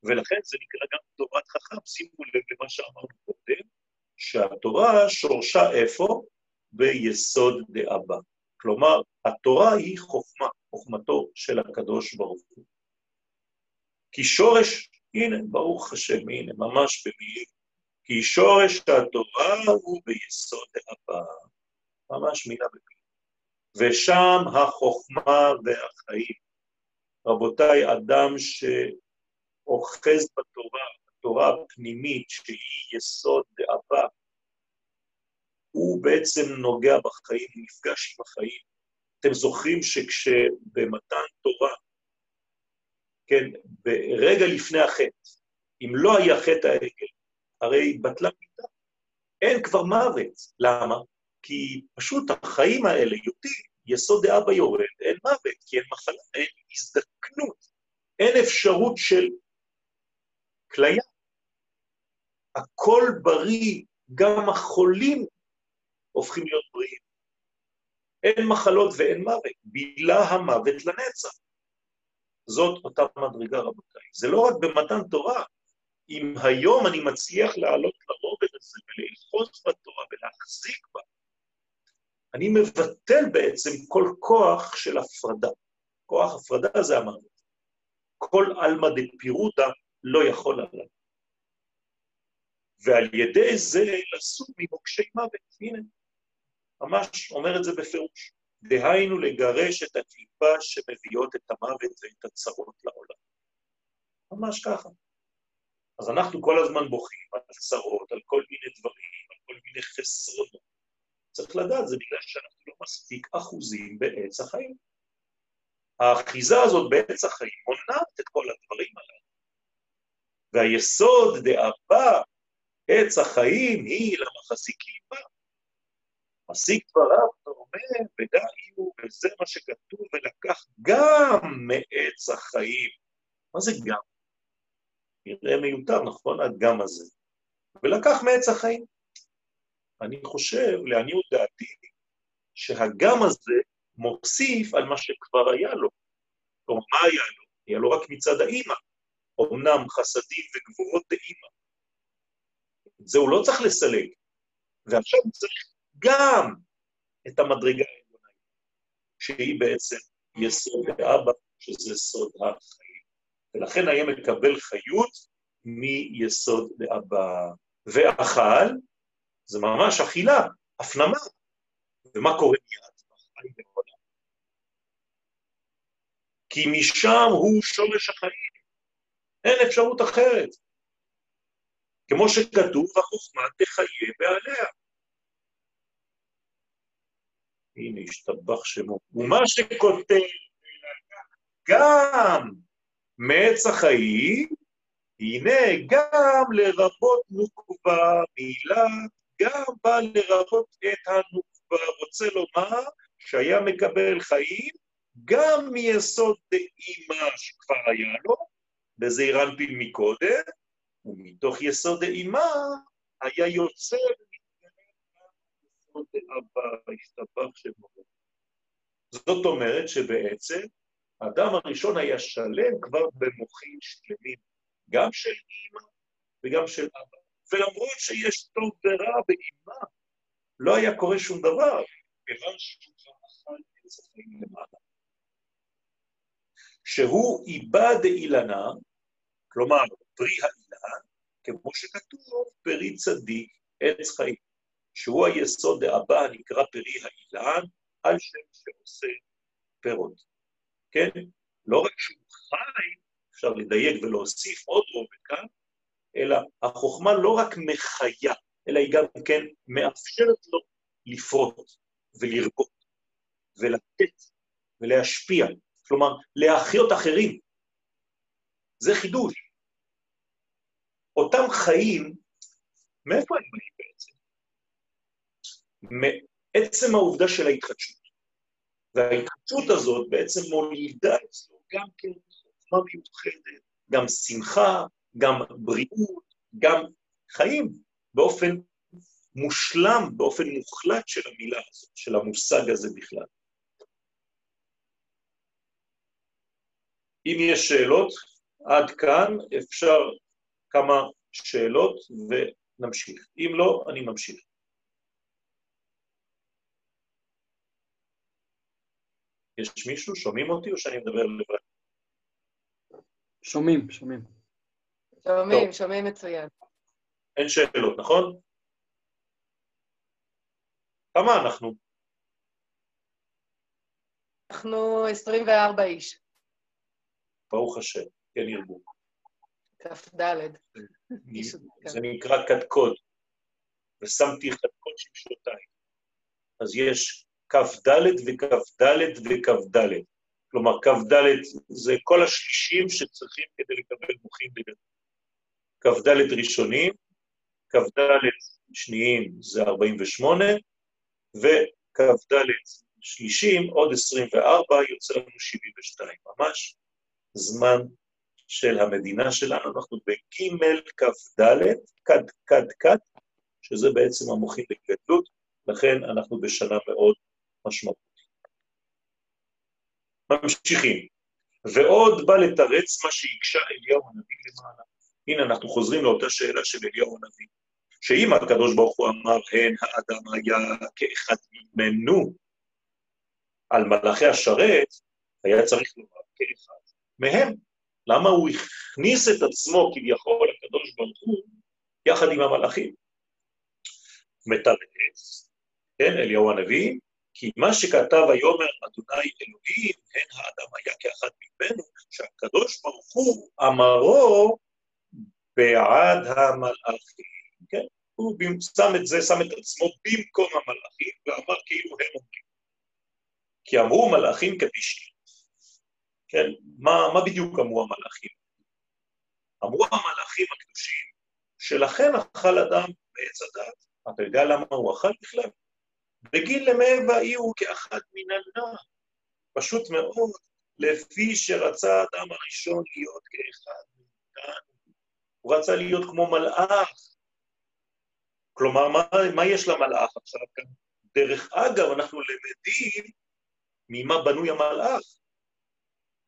ולכן זה נקרא גם תורת חכם. שימו לב למה שאמרנו קודם, שהתורה שורשה איפה? ביסוד דאבא. כלומר, התורה היא חוכמה, חוכמתו של הקדוש ברוך הוא. כי שורש, הנה, ברוך השם, הנה, ממש במילים, כי שורש התורה הוא ביסוד דאבא. ממש מילה במילים. ושם החוכמה והחיים. רבותיי, אדם שאוחז בתורה, התורה הפנימית שהיא יסוד דאבא, הוא בעצם נוגע בחיים, הוא נפגש עם החיים. אתם זוכרים שכשבמתן תורה, כן, ברגע לפני החטא, אם לא היה חטא העגל, הרי בטלה מיתה. אין כבר מוות. למה? כי פשוט החיים האלה יורדים, יסוד דאבא יורד, אין מוות, כי אין מחלה, אין הזדקנות, אין אפשרות של כליה. הכל בריא, גם החולים הופכים להיות בריאים. אין מחלות ואין מוות, בילה המוות לנצח. זאת אותה מדרגה, רבותיי. זה לא רק במתן תורה. אם היום אני מצליח לעלות לרובד הזה ולאחוז בתורה ולהחזיק בה, אני מבטל בעצם כל כוח של הפרדה. כוח הפרדה זה המוות. כל עלמא דפירודה לא יכול עליו. ועל ידי זה לסור ממוקשי מוות. הנה, ממש אומר את זה בפירוש. דהיינו לגרש את הקליפה שמביאות את המוות ואת הצרות לעולם. ממש ככה. אז אנחנו כל הזמן בוכים על צרות, על כל מיני דברים, על כל מיני חסרונות. צריך לדעת, זה בגלל שאנחנו לא מספיק אחוזים בעץ החיים. האחיזה הזאת בעץ החיים מונעת את כל הדברים הללו. והיסוד דאבא עץ החיים היא למחזיקים בה. מסיק דבריו ואומר, ודאי וזה מה שכתוב, ולקח גם מעץ החיים. מה זה גם? נראה מיותר, נכון? הגם הזה. ולקח מעץ החיים. אני חושב, לעניות דעתי, שהגם הזה מוסיף על מה שכבר היה לו. כלומר, מה היה לו? היה לו רק מצד האימא. אמנם חסדים וגבורות דאימא. את זה הוא לא צריך לסלק. ועכשיו הוא צריך גם את המדרגה העליונה, שהיא בעצם יסוד האבא, שזה סוד החיים. ולכן היה מקבל חיות מיסוד לאבא. ואכל, זה ממש אכילה, הפנמה. ומה קורה מיד? כי משם הוא שורש החיים, אין אפשרות אחרת. כמו שכתוב, החוכמה תחיה בעליה. הנה, השתבח שמו. ומה שכותב, גם מעץ החיים, הנה גם לרבות נוקבה, מילה גם בא לרבות את הנוקבה, רוצה לומר שהיה מקבל חיים גם מיסוד דאימה שכבר היה לו, בזעיר אנפין מקודם, ומתוך יסוד דאימה היה יוצא יסוד דאבא, השתבח שמורה. זאת אומרת שבעצם האדם הראשון היה שלם כבר במוחים שלמים, גם של אימא וגם של אבא. ולמרות שיש טוב ורע באימה, לא היה קורה שום דבר, כיוון שהוא כבר אכל עץ החיים למעלה. שהוא איבד אילנה, כלומר פרי האילן, כמו שכתוב, פרי צדיק, עץ חיים, שהוא היסוד דאבא הנקרא פרי האילן, על שם שעושה פירות. כן? לא רק שהוא חי, אפשר לדייק ולהוסיף עוד רובד כאן, אלא החוכמה לא רק מחיה, אלא היא גם כן מאפשרת לו לפרוט ולרבות ולתת ולהשפיע, כלומר להחיות אחרים. זה חידוש. אותם חיים, מאיפה הם באים? מעצם העובדה של ההתחדשות. וההתחדשות הזאת בעצם מולידה אצלו גם כן חוכמה מיוחדת, גם שמחה, גם בריאות, גם חיים באופן מושלם, באופן מוחלט של המילה הזאת, של המושג הזה בכלל. אם יש שאלות, עד כאן אפשר כמה שאלות ונמשיך. אם לא, אני ממשיך. יש מישהו? שומעים אותי או שאני מדבר לבד? שומעים, שומעים. שומעים, שומעים מצוין. אין שאלות, נכון? כמה אנחנו? אנחנו 24 איש. ברוך השם, כן ירבו. כ"ד. זה נקרא קדקוד, ושמתי קדקוד שמשותיים. אז יש כ"ד וכ"ד וכ"ד. כלומר, כ"ד זה כל השלישים שצריכים כדי לקבל מוחים בגדול. כ"ד ראשונים, כ"ד שניים זה 48, וכ"ד שלישים, עוד 24, יוצא לנו 72. ממש זמן של המדינה שלנו, אנחנו בג' כ"ד, כד כד כד, שזה בעצם המוחים בגדלות, לכן אנחנו בשנה מאוד משמעותית. ממשיכים. ועוד בא לתרץ מה שהקשה אליהו הנביא למעלה. הנה, אנחנו חוזרים לאותה שאלה של אליהו הנביא, שאם הקדוש ברוך הוא אמר, הן האדם היה כאחד ממנו על מלאכי השרת, היה צריך לומר כאחד מהם. למה הוא הכניס את עצמו כביכול, הקדוש ברוך הוא, יחד עם המלאכים? מתרץ, כן, אליהו הנביא, כי מה שכתב היאמר אדוני אלוהים, הן האדם היה כאחד ממנו, שהקדוש ברוך הוא אמרו בעד המלאכים, כן? הוא שם את זה, שם את עצמו במקום המלאכים, ואמר כאילו הם אומרים. כי אמרו מלאכים קדישים. כן, מה, מה בדיוק אמרו המלאכים? אמרו המלאכים הקדושים, שלכן אכל אדם בעץ הדת. אתה יודע למה הוא אכל בכלל? בגיל למי ואי הוא כאחד מן הנע. פשוט מאוד, לפי שרצה האדם הראשון להיות כאחד מאיתנו. הוא רצה להיות כמו מלאך. כלומר, מה, מה יש למלאך עכשיו כאן? דרך אגב, אנחנו למדים ממה בנוי המלאך.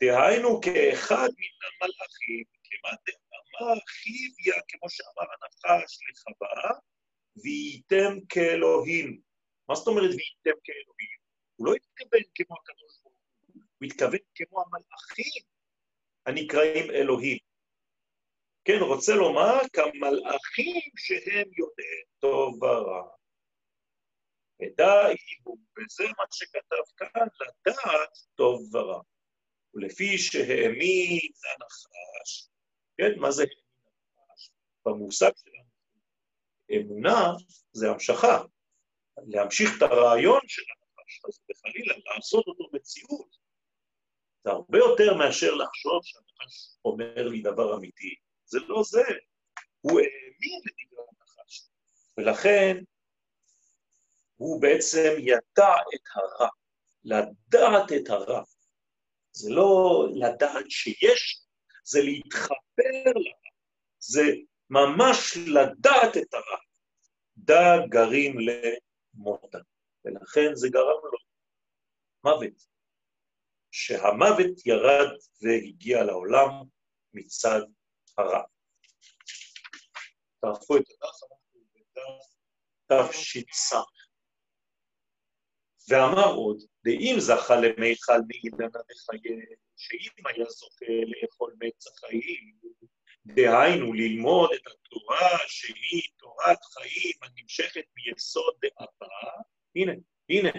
דהיינו כאחד מן המלאכים, כמעט אמר חיביה, כמו שאמר הנחש לחווה, וייתם כאלוהים. מה זאת אומרת וייתם כאלוהים? הוא לא התכוון כמו הקדוש ברוך הוא, התכוון כמו המלאכים הנקראים אלוהים. כן, רוצה לומר כמלאכים שהם יודעי טוב ורע. ודאי הוא, וזה מה שכתב כאן, לדעת טוב ורע. ולפי שהאמין הנחש, כן, מה זה האמין הנחש? במושג שלנו, אמונה זה המשכה, להמשיך את הרעיון של הנחש, אז בחלילה לעשות אותו מציאות. זה הרבה יותר מאשר לחשוב שהנחש אומר לי דבר אמיתי. זה לא זה. הוא האמין לדברי הנחש. ולכן הוא בעצם ידע את הרע. לדעת את הרע. זה לא לדעת שיש, זה להתחבר לרע. זה ממש לדעת את הרע. דע גרים למותה. ולכן זה גרם לו מוות. שהמוות ירד והגיע לעולם מצד הרע. תערפו את הדף, אנחנו בדף תש"ס. ואמר עוד, דאם זכה למיכל מאילנה וחיה, שאם היה זוכה לאכול מצח חיים, דהיינו ללמוד את התורה שהיא תורת חיים הנמשכת מיסוד דאבא, הנה, הנה,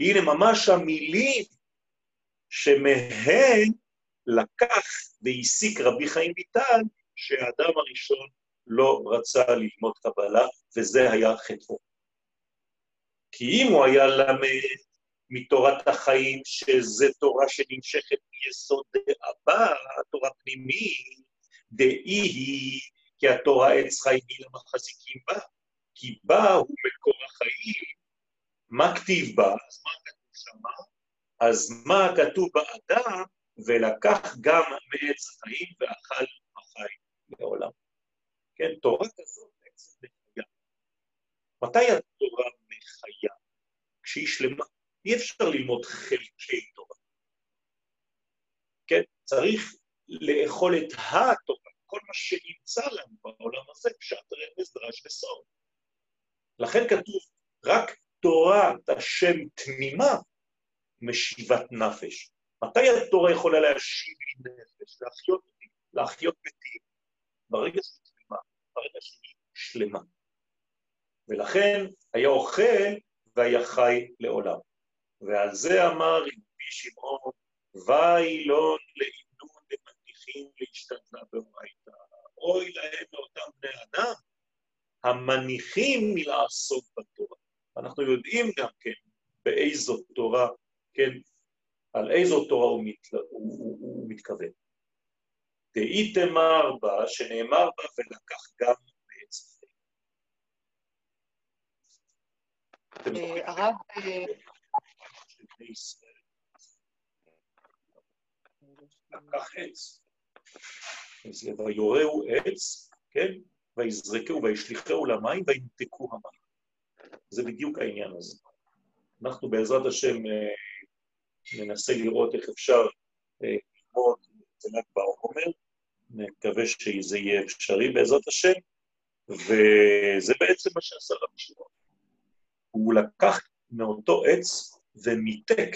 הנה ממש המילים שמהן לקח והסיק רבי חיים ויטל שהאדם הראשון לא רצה ללמוד קבלה, וזה היה חטאו. כי אם הוא היה למד מתורת החיים, שזה תורה שנמשכת מיסוד דאבא, תורה פנימית, דאי היא, כי התורה עץ חיים היא למחזיקים בה, כי בה הוא מקור החיים, מה כתיב בה? אז מה כתוב שמה? אז מה כתוב באדם? ולקח גם מעץ החיים ואכל החיים לעולם. כן, תורה כזאת בעצם מחיה. מתי התורה מחיה? כשהיא שלמה. אי אפשר ללמוד חלקי תורה. כן, צריך לאכול את התורה, כל מה שנמצא לנו בעולם הזה, פשט רמז דרש וסוד. לכן כתוב, רק תורת השם תמימה משיבת נפש. מתי התורה יכולה להשיב לי נפש, להחיות אותי, להחיות מתים? ברגע שהיא תמימה, ברגע שהיא שלמה. ולכן היה אוכל והיה חי לעולם. ועל זה אמר רבי שמעון, ואילון לעינון למניחים להשתנה באורייתא. אוי להם לאותם בני אדם המניחים מלעסוק בתורה. אנחנו יודעים גם כן באיזו תורה, כן, על איזו תורה הוא, מת, הוא, הוא, הוא מתכוון. דאיתמר בה, שנאמר בה, ולקח גם בעץ אה, הרב... אה, לקח עץ. ויורהו עץ, כן? ויזרקהו וישליכהו למים וימתקו המים. זה בדיוק העניין הזה. אנחנו בעזרת השם אה, ננסה לראות איך אפשר אה, ללמוד את ל"ג בעומר, נקווה שזה יהיה אפשרי בעזרת השם, וזה בעצם מה שעשה רבי שמעון. הוא לקח מאותו עץ ומיתק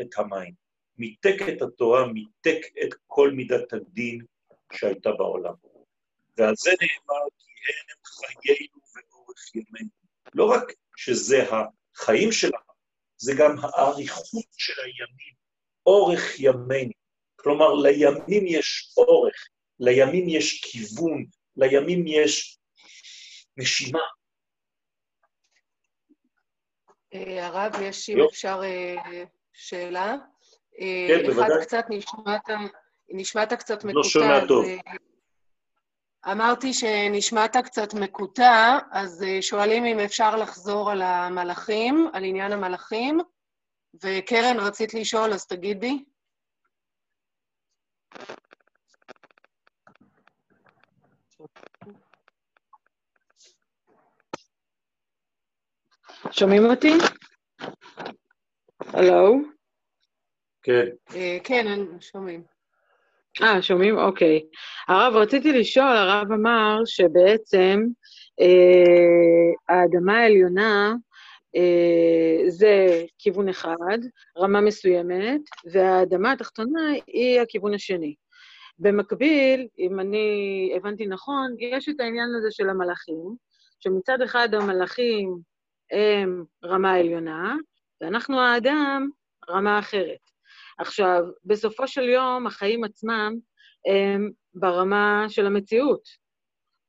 את המים, מיתק את התורה, מיתק את כל מידת הדין שהייתה בעולם. ועל זה נאמר כי הם חיינו ואורך ימינו. לא רק שזה החיים שלנו, זה גם האריכות של הימים, אורך ימינו. כלומר, לימים יש אורך, לימים יש כיוון, לימים יש נשימה. אה, הרב, יש, אם אפשר, אה, שאלה. אה, כן, בוודאי. אחד, קצת נשמעת, נשמעת קצת מקוטע. לא שומע טוב. אמרתי שנשמעת קצת מקוטע, אז שואלים אם אפשר לחזור על המלאכים, על עניין המלאכים. וקרן, רצית לשאול, אז תגידי. שומעים אותי? הלו? כן. כן, שומעים. אה, שומעים? אוקיי. הרב, רציתי לשאול, הרב אמר שבעצם אה, האדמה העליונה אה, זה כיוון אחד, רמה מסוימת, והאדמה התחתונה היא הכיוון השני. במקביל, אם אני הבנתי נכון, יש את העניין הזה של המלאכים, שמצד אחד המלאכים הם רמה עליונה, ואנחנו האדם רמה אחרת. עכשיו, בסופו של יום, החיים עצמם הם ברמה של המציאות.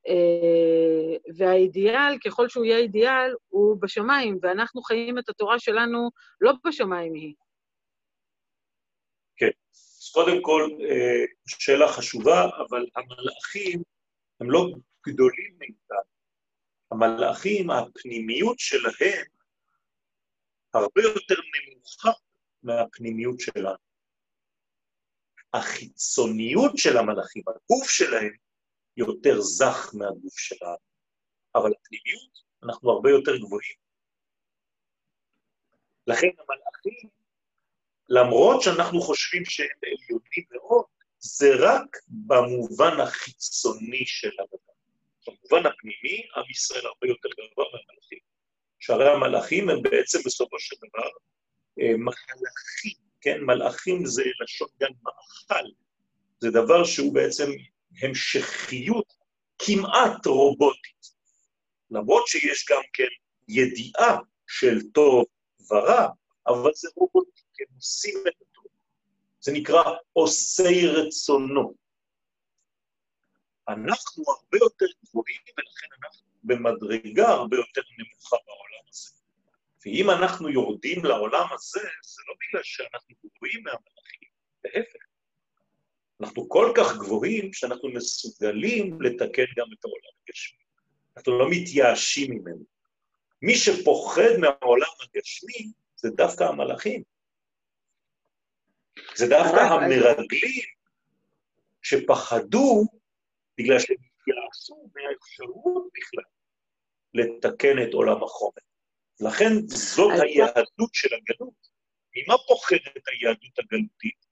אה, והאידיאל, ככל שהוא יהיה אידיאל, הוא בשמיים, ואנחנו חיים את התורה שלנו לא בשמיים היא. כן. קודם כל, אה, שאלה חשובה, אבל המלאכים הם לא גדולים מאיתנו. המלאכים, הפנימיות שלהם הרבה יותר נמוכה מהפנימיות שלנו. החיצוניות של המלאכים, הגוף שלהם, יותר זך מהגוף שלנו, אבל הפנימיות, אנחנו הרבה יותר גבוהים. לכן המלאכים, למרות שאנחנו חושבים שהם עליונים מאוד, זה רק במובן החיצוני של הדבר. במובן הפנימי, עם ישראל הרבה יותר גבוה מהמלאכים. שהרי המלאכים הם בעצם בסופו של דבר מלאכים, כן? מלאכים זה לשון גן מאכל. זה דבר שהוא בעצם המשכיות כמעט רובוטית. למרות שיש גם כן ידיעה של טוב ורע, אבל זה רובוטי, הם עושים את הטוב. זה נקרא עושי רצונו. אנחנו הרבה יותר גבוהים, ולכן אנחנו במדרגה הרבה יותר נמוכה בעולם. ואם אנחנו יורדים לעולם הזה, זה לא בגלל שאנחנו גבוהים מהמלאכים, להפך. אנחנו כל כך גבוהים שאנחנו מסוגלים לתקן גם את העולם הגשמי. אנחנו לא מתייאשים ממנו. מי שפוחד מהעולם הגשמי זה דווקא המלאכים. זה דווקא המרגלים שפחדו בגלל שהם התייאשו מהאפשרות בכלל לתקן את עולם החומר. לכן זאת היהדות של הגלות. ממה פוחדת היהדות הגלותית?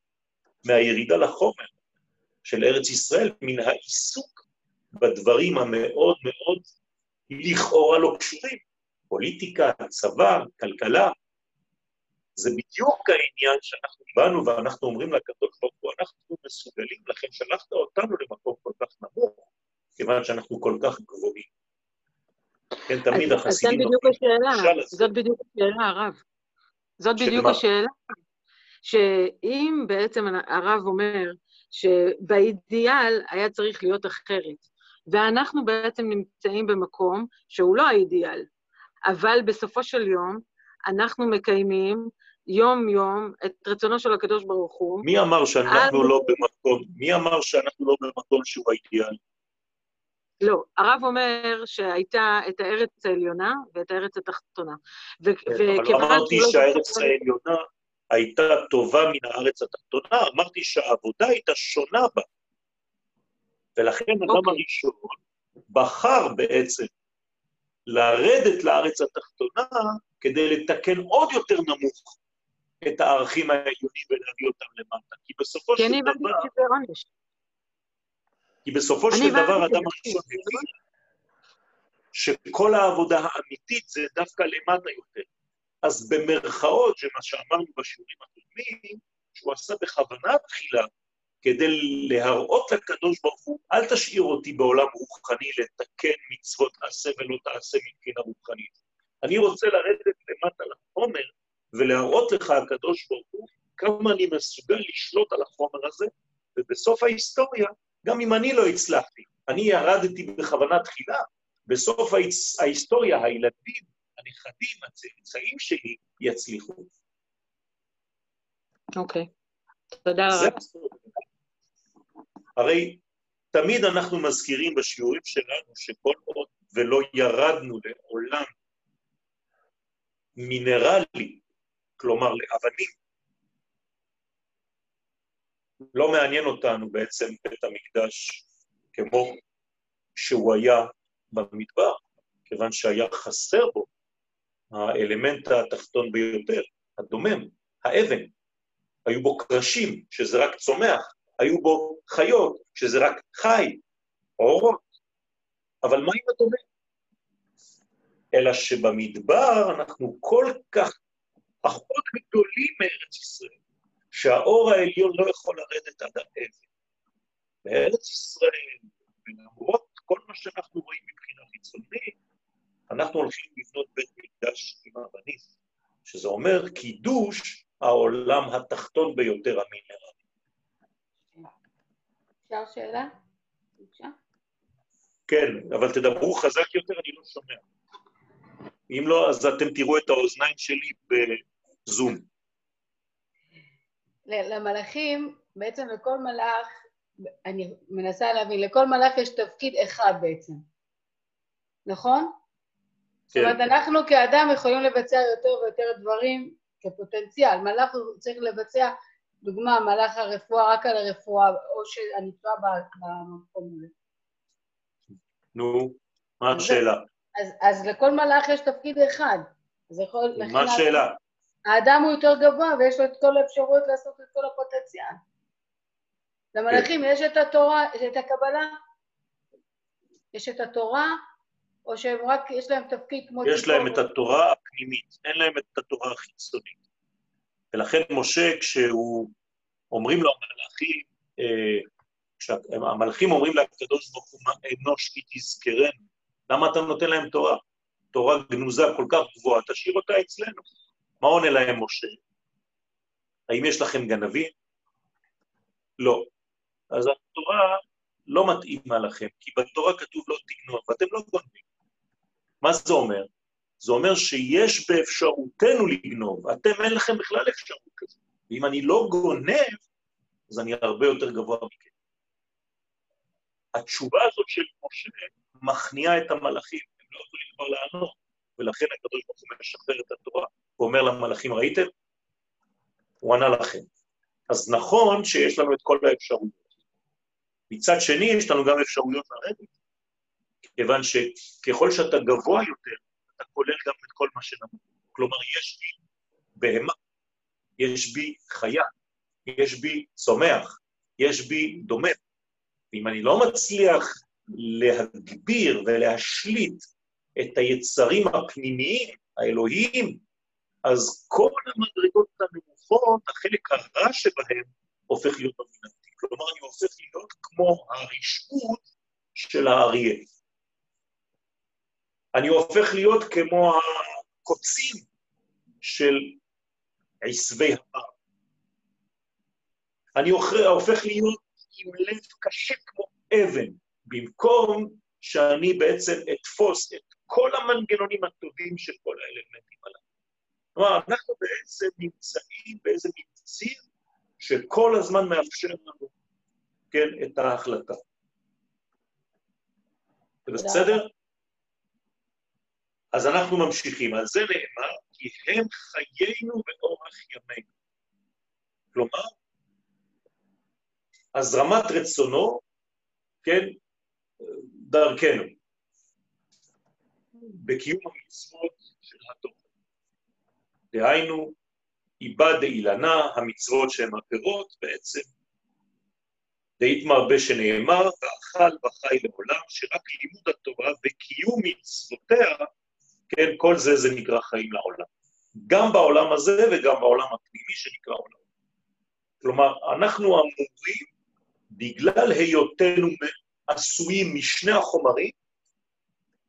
מהירידה לחומר של ארץ ישראל, מן העיסוק בדברים המאוד מאוד לכאורה לא קשורים. פוליטיקה, צבא, כלכלה. זה בדיוק העניין שאנחנו באנו ואנחנו אומרים לקדוש ברוך הוא, אנחנו מסוגלים, לכן שלחת אותנו למקום כל כך נמוך, כיוון שאנחנו כל כך גבוהים. כן, תמיד החסידים... אז זאת בדיוק השאלה, זאת בדיוק השאלה, הרב. זאת בדיוק השאלה. שאם בעצם הרב אומר שבאידיאל היה צריך להיות אחרת, ואנחנו בעצם נמצאים במקום שהוא לא האידיאל, אבל בסופו של יום אנחנו מקיימים יום-יום את רצונו של הקדוש ברוך הוא. מי אמר שאנחנו על... לא במקום, מי אמר שאנחנו לא במקום שהוא האידיאל? לא, הרב אומר שהייתה את הארץ העליונה ואת הארץ התחתונה. ו- כן, אבל אמרתי לא שהארץ העליונה הייתה טובה מן הארץ התחתונה, אמרתי שהעבודה הייתה שונה בה. ולכן אדם. אוקיי. הראשון בחר בעצם לרדת לארץ התחתונה כדי לתקן עוד יותר נמוך את הערכים העליונים ולהביא אותם למטה. כי בסופו של דבר... כי בסופו של דבר אדם הראשון מבין שכל העבודה האמיתית זה דווקא למטה יותר. אז במרכאות, שמה שאמרנו בשיעורים הקודמים, שהוא עשה בכוונה תחילה, כדי להראות לקדוש ברוך הוא, אל תשאיר אותי בעולם רוחני לתקן מצוות עשה ולא תעשה מבחינה רוחנית. אני רוצה לרדת למטה לחומר ולהראות לך, הקדוש ברוך הוא, כמה אני מסוגל לשלוט על החומר הזה, ובסוף ההיסטוריה, גם אם אני לא הצלחתי, אני ירדתי בכוונה תחילה, בסוף ההיסטוריה, הילדים, הנכדים, הצאצאים שלי, יצליחו. אוקיי. תודה רבה. הרי תמיד אנחנו מזכירים בשיעורים שלנו שכל עוד ולא ירדנו לעולם מינרלי, כלומר לאבנים, לא מעניין אותנו בעצם בית המקדש כמו שהוא היה במדבר, כיוון שהיה חסר בו האלמנט התחתון ביותר, הדומם, האבן. היו בו קרשים, שזה רק צומח, היו בו חיות, שזה רק חי, אורות. אבל מה עם הדומה? אלא שבמדבר אנחנו כל כך פחות גדולים מארץ ישראל, שהאור העליון לא יכול לרדת עד האבן. בארץ ישראל, ולמרות כל מה שאנחנו רואים מבחינה חיצונית, אנחנו הולכים לבנות בית מקדש עם אבנים, שזה אומר קידוש העולם התחתון ביותר המינרלי. אפשר שאלה? בבקשה. כן, אבל תדברו חזק יותר, אני לא שומע. אם לא, אז אתם תראו את האוזניים שלי בזום. למלאכים בעצם לכל מלאך, אני מנסה להבין, לכל מלאך יש תפקיד אחד בעצם, נכון? זאת כן. אומרת, אנחנו כאדם יכולים לבצע יותר ויותר דברים כפוטנציאל. מלאך צריך לבצע, דוגמה, מלאך הרפואה רק על הרפואה, או שאני טועה במקום הזה. נו, מה השאלה? אז, אז לכל מלאך יש תפקיד אחד. אז יכול... מה השאלה? האדם הוא יותר גבוה ויש לו את כל האפשרויות לעשות את כל הפוטנציאל. למלאכים יש את התורה, יש את הקבלה, יש את התורה, או שהם רק, יש להם תפקיד כמו... יש להם. את התורה הפנימית, אין להם את התורה החיצונית. ולכן משה, כשהוא, אומרים לו המלאכים, אה, כשהמלאכים אומרים לקדוש ברוך הוא, "מה אנוש כי תזכרנו, למה אתה נותן להם תורה? תורה גנוזה כל כך גבוהה, תשאיר אותה אצלנו. מה עונה להם משה? האם יש לכם גנבים? לא. אז התורה לא מתאימה לכם, כי בתורה כתוב לא תגנוב, ואתם לא גונבים. מה זה אומר? זה אומר שיש באפשרותנו לגנוב, אתם אין לכם בכלל אפשרות כזאת. ואם אני לא גונב, אז אני הרבה יותר גבוה מכם. התשובה הזאת של משה מכניעה את המלאכים, הם לא יכולים כבר לענות, ולכן הקדוש ברוך הוא משחרר את התורה, ואומר למלאכים, ראיתם? הוא ענה לכם. אז נכון שיש לנו את כל האפשרויות. מצד שני, יש לנו גם אפשרויות לרדת, כיוון שככל שאתה גבוה יותר, אתה כולל גם את כל מה שנמוך. כלומר, יש בי בהמה, יש בי חיה, יש בי צומח, יש בי דומה. ואם אני לא מצליח להגביר ולהשליט את היצרים הפנימיים, האלוהיים, אז כל המדרגות הנמוכות, החלק הרע שבהם, הופך להיות דומיננטי. כלומר, אני הופך להיות כמו הרשעות של האריה. אני הופך להיות כמו הקוצים של עשבי הפר. אני הופך להיות עם לב קשה כמו אבן, במקום שאני בעצם אתפוס את כל המנגנונים הטובים של כל האלמנטים הללו. כלומר, אנחנו בעצם נמצאים באיזה מציר שכל הזמן מאפשר לנו, כן, את ההחלטה. זה בסדר? אז אנחנו ממשיכים. על זה נאמר, כי הם חיינו באורח ימינו. כלומר, הזרמת רצונו, כן, דרכנו, בקיום המצוות של התוכן. דהיינו, איבד דאילנה, המצוות שהן הפירות, בעצם דאית מרבה שנאמר, ואכל וחי לעולם, שרק לימוד התורה וקיום מצוותיה, כן, כל זה זה נקרא חיים לעולם. גם בעולם הזה וגם בעולם הפנימי שנקרא עולם. כלומר, אנחנו אמורים, בגלל היותנו עשויים משני החומרים,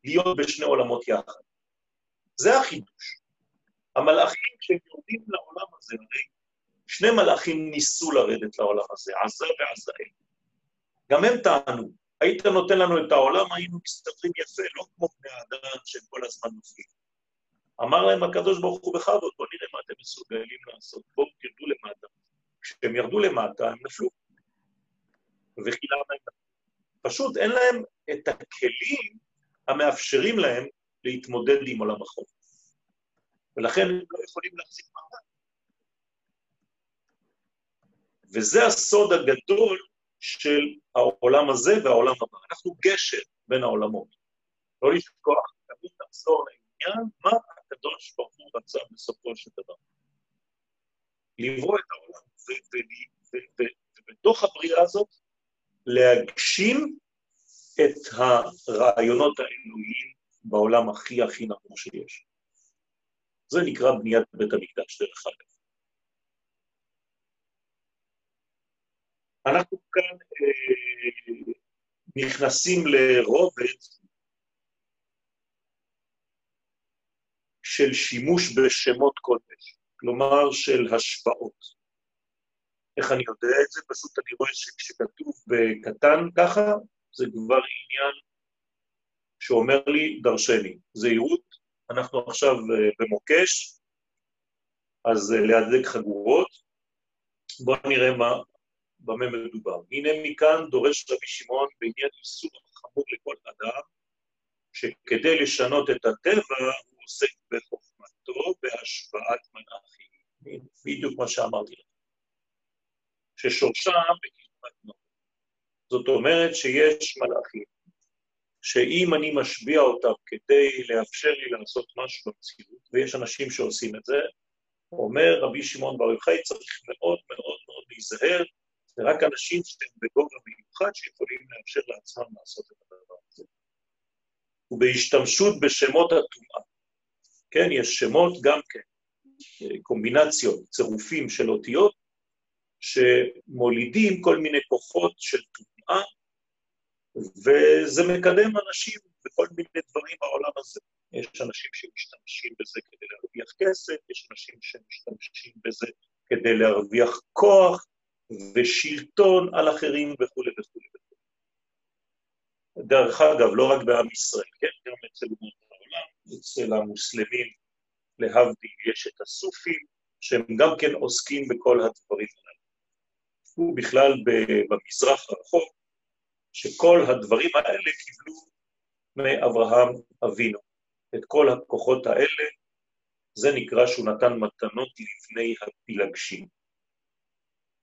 להיות בשני עולמות יחד. זה החידוש. המלאכים, כשהם יורדים לעולם הזה, הרי שני מלאכים ניסו לרדת לעולם הזה, עזה ועזאל. גם הם טענו, היית נותן לנו את העולם, היינו מסתדרים יפה, לא כמו בני האדם שהם כל הזמן נופלים. אמר להם הקדוש ברוך הוא בכבוד, בואו נראה מה אתם מסוגלים לעשות, בואו תרדו למטה. כשהם ירדו למטה, הם נפלו. וכי למה הם? פשוט אין להם את הכלים המאפשרים להם להתמודד עם עולם החוק. ולכן הם לא יכולים להחזיק מעמד. וזה הסוד הגדול של העולם הזה והעולם הבא. אנחנו גשר בין העולמות. לא לשכוח, תמיד נחזור לעניין, מה הקדוש ברוך הוא רצה בסופו של דבר. לברוא את העולם, ובתוך הבריאה הזאת, להגשים את הרעיונות האלוהיים בעולם הכי הכי נמוך שיש. זה נקרא בניית בית המקדש, דרך אגב. אנחנו כאן אה, נכנסים לרובד של שימוש בשמות קודש, כלומר של השפעות. איך אני יודע את זה? פשוט אני רואה שכשכתוב בקטן ככה, זה כבר עניין שאומר לי דרשני. זהירות, אנחנו עכשיו במוקש, אז להדק חגורות. בואו נראה מה, במה מדובר. הנה מכאן דורש רבי שמעון בעניין איסור חמור לכל אדם, שכדי לשנות את הטבע הוא עוסק בחוכמתו בהשוואת מלאכים. בדיוק מה שאמרתי לך. ששורשם בקדמת נור. זאת אומרת שיש מלאכים, שאם אני משביע אותם כדי לאפשר לי לעשות משהו במציאות, ויש אנשים שעושים את זה, אומר רבי שמעון בר יוחאי, צריך מאוד מאוד מאוד להיזהר, זה רק אנשים שהם בגובה מיוחד שיכולים לאפשר לעצמם לעשות את הדבר הזה. ובהשתמשות בשמות הטומאה. כן, יש שמות גם כן, קומבינציות, צירופים של אותיות, שמולידים כל מיני כוחות של טומאה, וזה מקדם אנשים בכל מיני דברים בעולם הזה. יש אנשים שמשתמשים בזה כדי להרוויח כסף, יש אנשים שמשתמשים בזה כדי להרוויח כוח ושלטון על אחרים וכולי וכולי וכולי. דרך אגב, לא רק בעם ישראל, כן? גם אצל אומות העולם, אצל המוסלמים, להבדיל, יש את הסופים, שהם גם כן עוסקים בכל הדברים האלה. הוא בכלל במזרח הרחוק, שכל הדברים האלה קיבלו מאברהם אבינו. את כל הכוחות האלה, זה נקרא שהוא נתן מתנות לפני הפילגשים.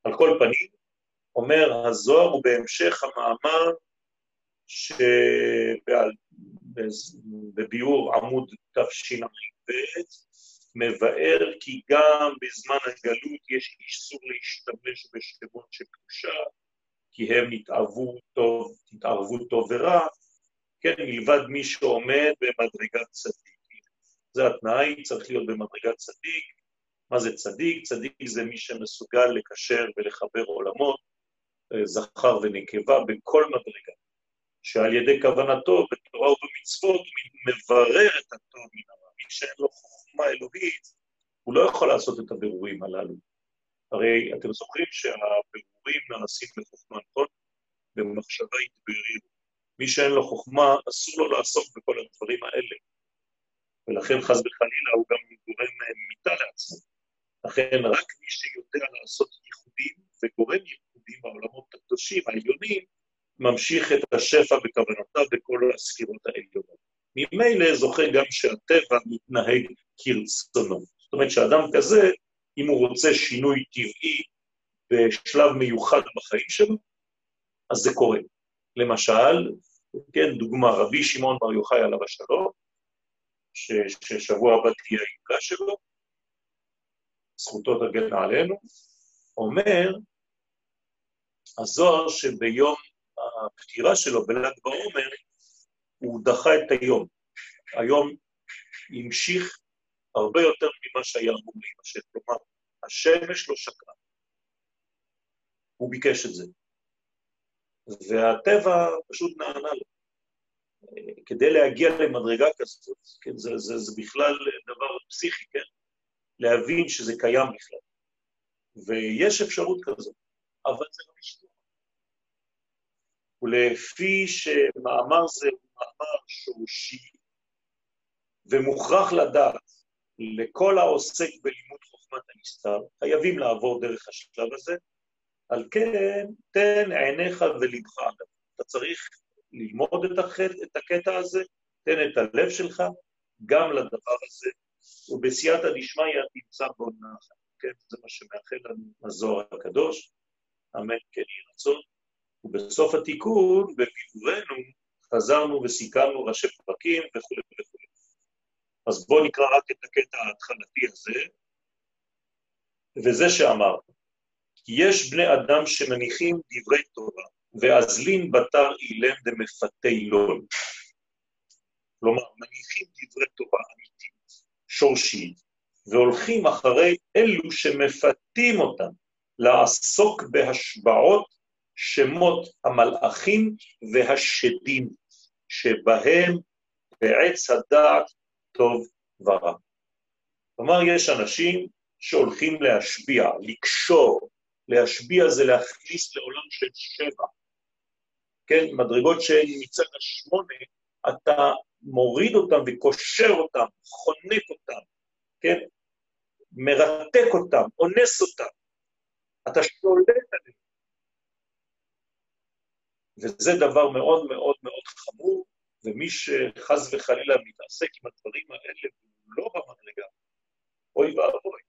על כל פנים, אומר הזוהר, ובהמשך המאמר שבביאור עמוד תשע"ב, מבאר כי גם בזמן הגלות יש איסור להשתמש בשמות של קדושה, כי הם נתערבו טוב, נתערבו טוב ורע, כן, מלבד מי שעומד במדרגת צדיק. זה התנאי, צריך להיות במדרגת צדיק. מה זה צדיק? צדיק זה מי שמסוגל לקשר ולחבר עולמות, אה, זכר ונקבה, בכל מדרגה. שעל ידי כוונתו בתורה ובמצוות מברר את הטוב מן הרע. מי שאין לו חוכמה אלוהית, הוא לא יכול לעשות את הבירורים הללו. הרי אתם זוכרים שהבירורים נעשים בחוכמה, נכון? במחשבה יתבררו. מי שאין לו חוכמה, אסור לו לעסוק בכל הדברים האלה. ולכן חס וחלילה הוא גם גורם מיתה לעצמו. לכן רק מי שיודע לעשות ייחודים וגורם ייחודים בעולמות הקדושים, העליונים, ממשיך את השפע בכוונותיו בכל הסקירות העליונות. ממילא זוכה גם שהטבע מתנהג כרצונו. זאת אומרת שאדם כזה, אם הוא רוצה שינוי טבעי בשלב מיוחד בחיים שלו, אז זה קורה. למשל, כן, דוגמה, רבי שמעון בר יוחאי עליו השלום, ששבוע הבא תהיה העיקה שלו, זכותו תגן עלינו, אומר הזוהר שביום הפטירה שלו, בל"ג בעומר, הוא דחה את היום. היום המשיך הרבה יותר ממה שהיה אמור להימשך. כלומר, השמש לא שקעה. הוא ביקש את זה. והטבע פשוט נענה לו. כדי להגיע למדרגה כזאת, כן, זה, זה, זה בכלל דבר פסיכי, כן? להבין שזה קיים בכלל. ויש אפשרות כזאת, אבל זה לא משתנה. ולפי שמאמר זה הוא מאמר שורשי, ומוכרח לדעת לכל העוסק בלימוד חוכמת הנסתר, חייבים לעבור דרך השלב הזה, על כן, תן עיניך ולבך. אתה צריך ללמוד את, החט, את הקטע הזה, תן את הלב שלך גם לדבר הזה, ובסייעתא דשמיא תמצא בו נחת. כן, זה מה שמאחל לנו הזוהר הקדוש, אמן כן יהי רצון. ובסוף התיקון, בביאורנו, חזרנו וסיכמנו ראשי פרקים וכו' וכו'. אז בואו נקרא רק את הקטע ההתחלתי הזה, וזה שאמר, יש בני אדם שמניחים דברי תורה, ואזלין בתר אילם דמפתי לול. כלומר, מניחים דברי תורה אמיתית, שורשית, והולכים אחרי אלו שמפתים אותם לעסוק בהשבעות שמות המלאכים והשדים, שבהם בעץ הדעת טוב ורע. כלומר, יש אנשים שהולכים להשביע, לקשור, להשביע זה להכניס לעולם של שבע. כן, מדרגות שהן מצד השמונה, אתה מוריד אותם וקושר אותם, חונק אותם, כן, מרתק אותם, אונס אותם. אתה שולט עליהם. וזה דבר מאוד מאוד מאוד חמור, ומי שחס וחלילה מתעסק עם הדברים האלה, הוא לא במדרגה, אוי ואבוי.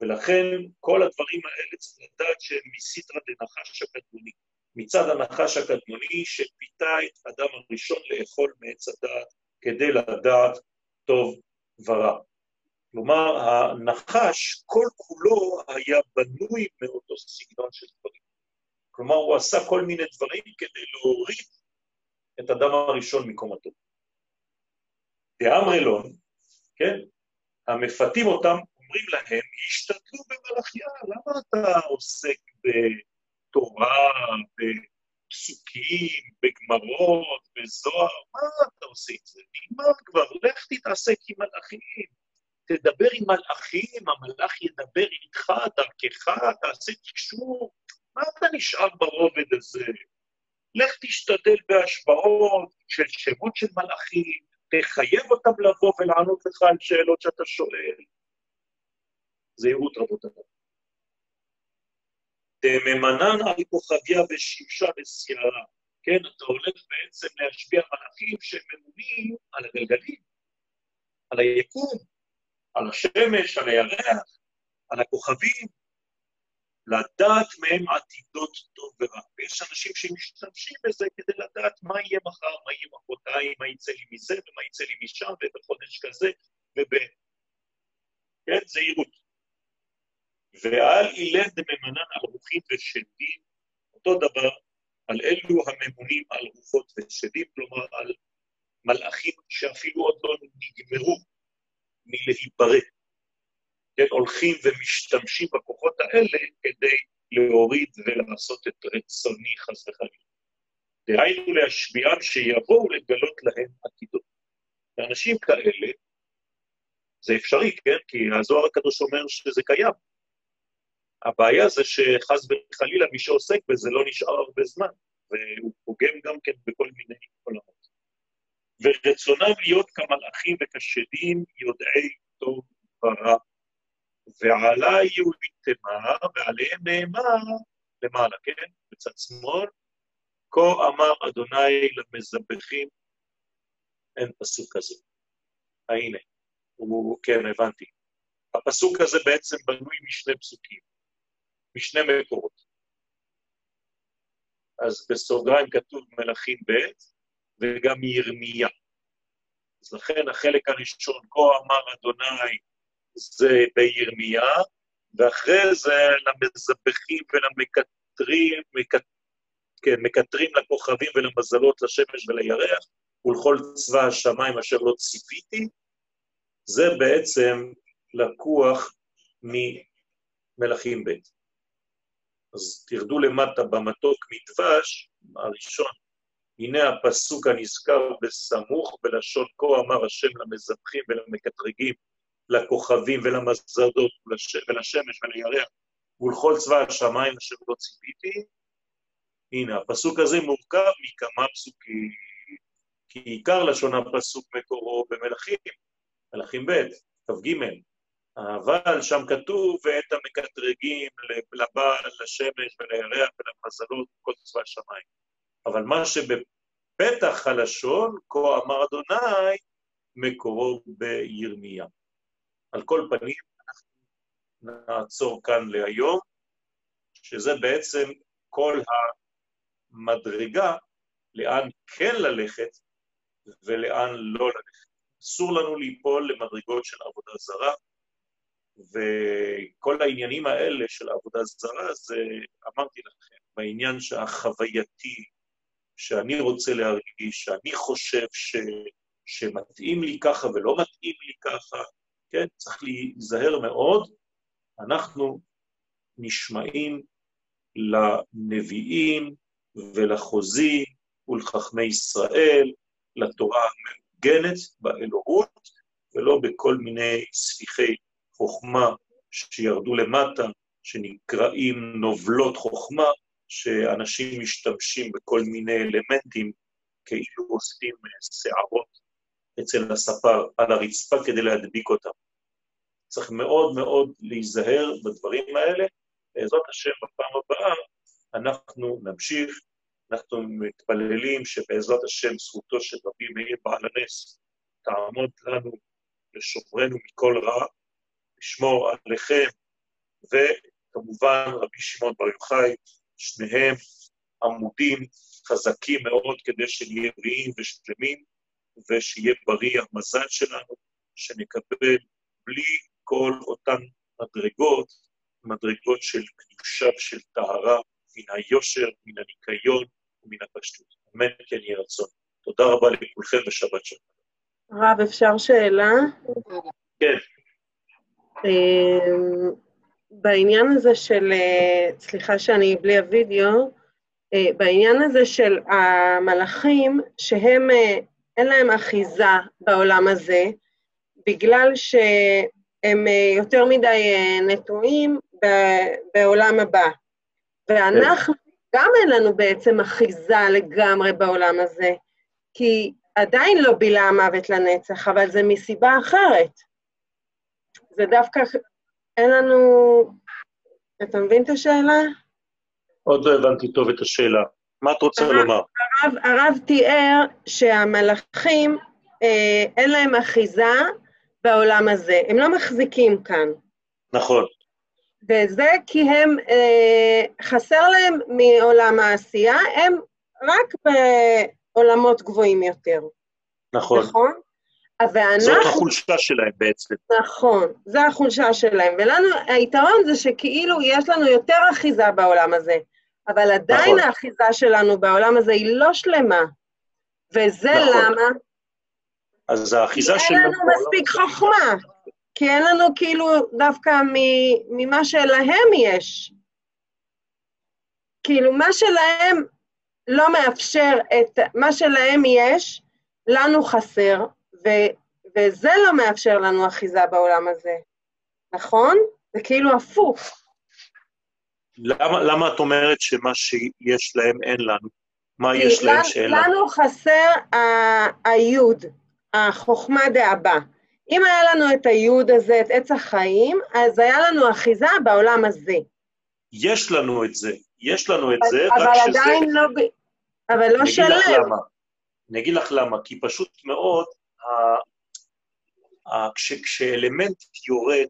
ולכן כל הדברים האלה צריך לדעת שהם מסיטרא דנחש הקדמוני. מצד הנחש הקדמוני שפיתה את אדם הראשון לאכול מעץ הדעת כדי לדעת טוב ורע. כלומר, הנחש כל כולו היה בנוי מאותו סגנון של דברים. כלומר, הוא עשה כל מיני דברים כדי להוריד את אדם הראשון מקומתו. דאמרלון, כן, המפתים אותם אומרים להם, השתדלו במלאכיה, למה אתה עוסק בתורה, בפסוקים, בגמרות, בזוהר, מה אתה עושה את זה? נגמר כבר, לך תתעסק עם מלאכים, תדבר עם מלאכים, המלאך ידבר איתך, דרכך, תעשה תקשור, מה אתה נשאר ברובד הזה? לך תשתדל בהשוואות של שמות של מלאכים, תחייב אותם לבוא ולענות לך על שאלות שאתה שואל. זהירות רבותיי. דממנן על כוכביה ושמשה וסיירה. כן, אתה הולך בעצם להשביע מלאכים שהם ממונים על הגלגלים, על היקום, על השמש, על הירח, על הכוכבים, לדעת מהם עתידות טוב ורע. ויש אנשים שמשתמשים בזה כדי לדעת מה יהיה מחר, מה יהיה מחרתיים, מה יצא לי מזה ומה יצא לי משם, ובחודש כזה, וב... כן, זהירות. ועל אילן דממנן על רוחים ושדים, אותו דבר על אלו הממונים על רוחות ושדים, כלומר על מלאכים שאפילו עוד לא נגמרו מלהיברא. כן, הולכים ומשתמשים בכוחות האלה כדי להוריד ולעשות את רצוני חס וחלילה. דהיינו להשביעם שיבואו לגלות להם עתידות. לאנשים כאלה, זה אפשרי, כן? כי הזוהר הקדוש אומר שזה קיים. הבעיה זה שחס וחלילה מי שעוסק בזה לא נשאר הרבה זמן, והוא פוגם גם כן בכל מיני עולמות. ורצונם להיות כמלאכים וכשדים יודעי טוב ורע. ועלי יהודי תמר, ועליהם נאמר למעלה, כן? בצד שמאל, כה אמר אדוני למזבחים, אין פסוק כזה. הנה, הוא, כן, הבנתי. הפסוק הזה בעצם בנוי משני פסוקים. משני מקורות. אז בסוגריים כתוב מלכים ב' וגם ירמיה. אז לכן החלק הראשון, כה אמר אדוני, זה בירמיה, ואחרי זה למזבחים ולמקטרים, מקט... כן, מקטרים לכוכבים ולמזלות, לשמש ולירח, ולכל צבא השמיים אשר לא ציפיתי, זה בעצם לקוח ממלכים ב'. אז תרדו למטה במתוק מדבש, הראשון, הנה הפסוק הנזכר בסמוך בלשון כה אמר השם למזבחים ולמקטרגים, לכוכבים ולמזדות ולשמש ולירח ולכל צבא השמיים אשר לא ציפיתי. הנה, הפסוק הזה מורכב מכמה פסוקים, כי עיקר לשון הפסוק מקורו במלכים, מלכים ב', כ"ג, אבל שם כתוב, ואת המקטרגים לבעל, לשמש ולירח ולמזלות, כל צבא השמיים. אבל מה שבפתח הלשון, כה אמר אדוני, מקורו בירמיה. על כל פנים, אנחנו נעצור כאן להיום, שזה בעצם כל המדרגה לאן כן ללכת ולאן לא ללכת. אסור לנו ליפול למדרגות של עבודה זרה, וכל העניינים האלה של עבודה זרה, זה, אמרתי לכם, בעניין החווייתי, שאני רוצה להרגיש, שאני חושב ש, שמתאים לי ככה ולא מתאים לי ככה, כן? צריך להיזהר מאוד. אנחנו נשמעים לנביאים ולחוזים ולחכמי ישראל, לתורה המעוגנת באלוהות, ולא בכל מיני ספיחי חוכמה שירדו למטה, שנקראים נובלות חוכמה, שאנשים משתמשים בכל מיני אלמנטים כאילו עושים שערות אצל הספר על הרצפה כדי להדביק אותם. צריך מאוד מאוד להיזהר בדברים האלה. בעזרת השם, בפעם הבאה אנחנו נמשיך אנחנו מתפללים שבעזרת השם זכותו של רבי מאיר בעל הנס תעמוד לנו לשומרנו מכל רע, לשמור עליכם, וכמובן רבי שמעון בר יוחאי, שניהם עמודים חזקים מאוד כדי שנהיה בריאים ושלמים, ושיהיה בריא המזל שלנו, שנקבל בלי כל אותן מדרגות, מדרגות של קדושה ושל טהרה, מן היושר, מן הניקיון ומן הפשטות. אמן כן יהי רצון. תודה רבה לכולכם ושבת שלום. רב, אפשר שאלה? כן. אמ, בעניין הזה של, אה, סליחה שאני בלי הווידאו, אה, בעניין הזה של המלאכים, שהם, אה, אין להם אחיזה בעולם הזה, בגלל שהם יותר מדי נטועים בעולם הבא. ואנחנו, גם אין לנו בעצם אחיזה לגמרי בעולם הזה, כי עדיין לא בילה המוות לנצח, אבל זה מסיבה אחרת. זה דווקא, אין לנו... אתה מבין את השאלה? עוד לא הבנתי טוב את השאלה. מה את רוצה הרב, לומר? הרב, הרב תיאר שהמלאכים, אה, אין להם אחיזה בעולם הזה, הם לא מחזיקים כאן. נכון. וזה כי הם, אה, חסר להם מעולם העשייה, הם רק בעולמות גבוהים יותר. נכון. נכון? ואנחנו... זאת החולשה שלהם בעצם. נכון, זו החולשה שלהם. ולנו, היתרון זה שכאילו יש לנו יותר אחיזה בעולם הזה, אבל עדיין נכון. האחיזה שלנו בעולם הזה היא לא שלמה. וזה נכון. למה? אז האחיזה שלנו... כי אין לנו מספיק חוכמה. כי אין לנו כאילו דווקא ממה שלהם יש. כאילו, מה שלהם לא מאפשר את... מה שלהם יש, לנו חסר, ו, וזה לא מאפשר לנו אחיזה בעולם הזה, נכון? זה כאילו הפוך. למה, למה את אומרת שמה שיש להם אין לנו? מה יש להם שאין לנו? לנו חסר היוד, החוכמה דאבא. אם היה לנו את היוד הזה, את עץ החיים, אז היה לנו אחיזה בעולם הזה. יש לנו את זה, יש לנו את זה, אבל רק שזה... אבל עדיין לא... אבל לא שלם. אני אגיד לך למה. אני אגיד לך למה, כי פשוט מאוד, כש, כשאלמנט יורד,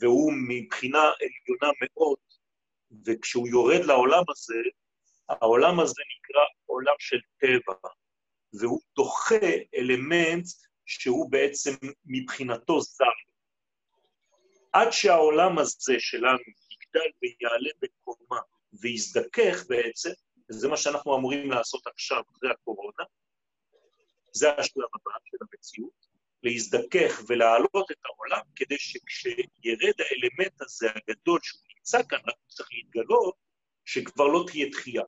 והוא מבחינה עליונה מאוד, וכשהוא יורד לעולם הזה, העולם הזה נקרא עולם של טבע, והוא דוחה אלמנט שהוא בעצם מבחינתו זר. עד שהעולם הזה שלנו יגדל ויעלה בקומה ויזדכך בעצם, וזה מה שאנחנו אמורים לעשות עכשיו, אחרי הקורונה, זה השלב הבא של המציאות, להזדכך ולהעלות את העולם, כדי שכשירד האלמנט הזה הגדול שהוא נמצא כאן, רק צריך להתגלות, שכבר לא תהיה דחייה.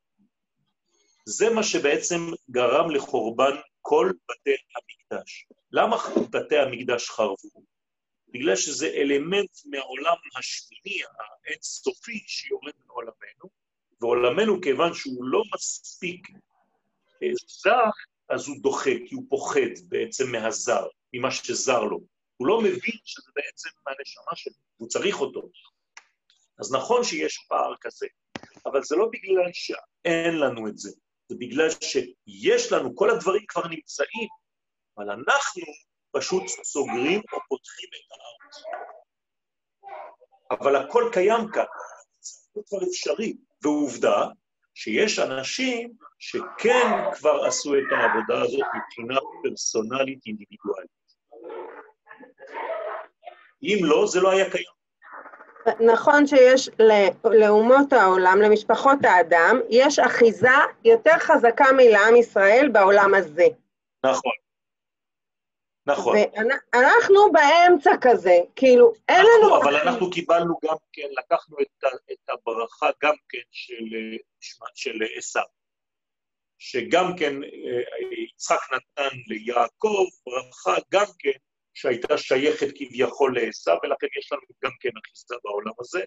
זה מה שבעצם גרם לחורבן כל בתי המקדש. למה בתי המקדש חרבו? בגלל שזה אלמנט מהעולם השמיני, האינסופי, שיורד מעולמנו, ועולמנו, כיוון שהוא לא מספיק אה, זך, אז הוא דוחה, כי הוא פוחד בעצם מהזר, ממה שזר לו. הוא לא מבין שזה בעצם מהנשמה שלו, הוא צריך אותו. אז נכון שיש פער כזה, אבל זה לא בגלל שאין לנו את זה, זה בגלל שיש לנו, כל הדברים כבר נמצאים, אבל אנחנו פשוט סוגרים או פותחים את הארץ. אבל הכל קיים כאן, זה כבר אפשרי, ועובדה שיש אנשים שכן כבר עשו את העבודה הזאת מבחינה פרסונלית אינדיבידואלית. אם לא, זה לא היה קיים. נכון שיש לאומות העולם, למשפחות האדם, יש אחיזה יותר חזקה מלעם ישראל בעולם הזה. נכון. נכון. ואנחנו באמצע כזה, כאילו, אין לנו... אבל אנחנו קיבלנו גם כן, לקחנו את, את הברכה גם כן של, של עשיו, שגם כן אה, יצחק נתן ליעקב ברכה גם כן שהייתה שייכת כביכול לעשיו, ולכן יש לנו גם כן אחיזה בעולם הזה,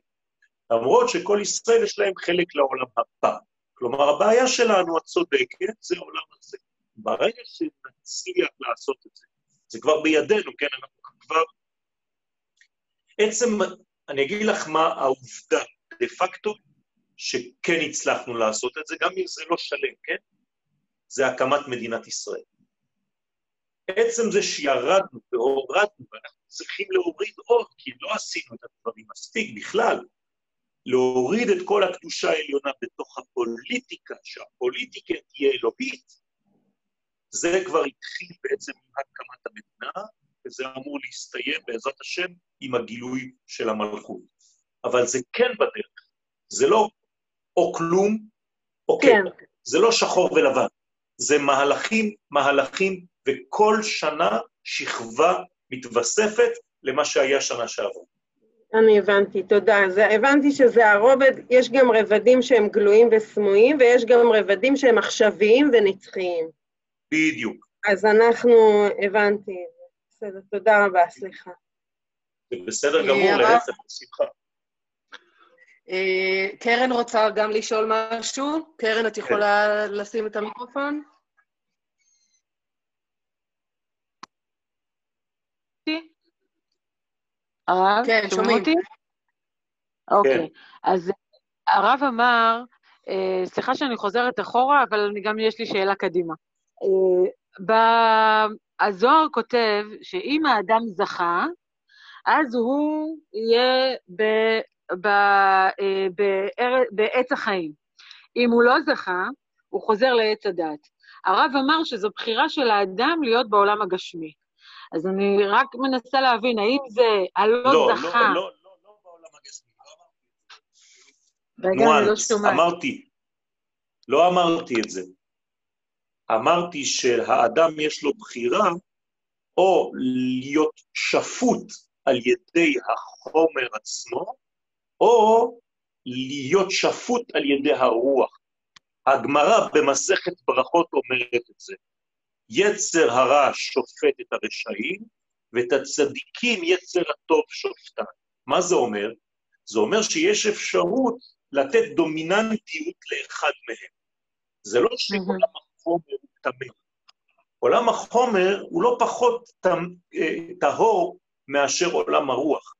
למרות שכל ישראל יש להם חלק לעולם הבא. כלומר, הבעיה שלנו הצודקת זה העולם הזה. ברגע שנצליח לעשות את זה, זה כבר בידינו, כן? אנחנו כבר... עצם, אני אגיד לך מה העובדה, דה פקטו, שכן הצלחנו לעשות את זה, גם אם זה לא שלם, כן? זה הקמת מדינת ישראל. עצם זה שירדנו והורדנו, ואנחנו צריכים להוריד עוד, כי לא עשינו את הדברים מספיק בכלל, להוריד את כל הקדושה העליונה בתוך הפוליטיקה, שהפוליטיקה תהיה אלוהית, זה כבר התחיל בעצם עם הקמת המדינה, וזה אמור להסתיים בעזרת השם עם הגילוי של המלכות. אבל זה כן בדרך, זה לא או כלום או כן, כן. זה לא שחור ולבן, זה מהלכים, מהלכים, וכל שנה שכבה מתווספת למה שהיה שנה שעברה. אני הבנתי, תודה. זה, הבנתי שזה הרובד, יש גם רבדים שהם גלויים וסמויים, ויש גם רבדים שהם עכשוויים ונצחיים. בדיוק. אז אנחנו, הבנתי. בסדר, תודה רבה, סליחה. זה בסדר גמור, אה, להפך, בשמחה. אה, קרן רוצה גם לשאול משהו? קרן, את יכולה כן. לשים את המיקרופון? הרב, כן, שומעים אותי? אוקיי, כן. אז הרב אמר, אה, סליחה שאני חוזרת אחורה, אבל גם יש לי שאלה קדימה. הזוהר כותב שאם האדם זכה, אז הוא יהיה ב, ב, אה, ב, בעץ החיים. אם הוא לא זכה, הוא חוזר לעץ הדת. הרב אמר שזו בחירה של האדם להיות בעולם הגשמי. אז אני רק מנסה להבין, האם זה הלא לא, לא זכה... לא, לא, לא, לא בעולם הגשמי, לא אמרתי. רגע, אני לא שומעת. אמרתי, לא אמרתי את זה. אמרתי שהאדם יש לו בחירה או להיות שפוט על ידי החומר עצמו, או להיות שפוט על ידי הרוח. הגמרא במסכת ברכות אומרת את זה. יצר הרע שופט את הרשעים, ואת הצדיקים יצר הטוב שופטן. מה זה אומר? זה אומר שיש אפשרות לתת דומיננטיות לאחד מהם. זה לא שכל החומר הוא טמא. עולם החומר הוא לא פחות אה, טהור מאשר עולם הרוח,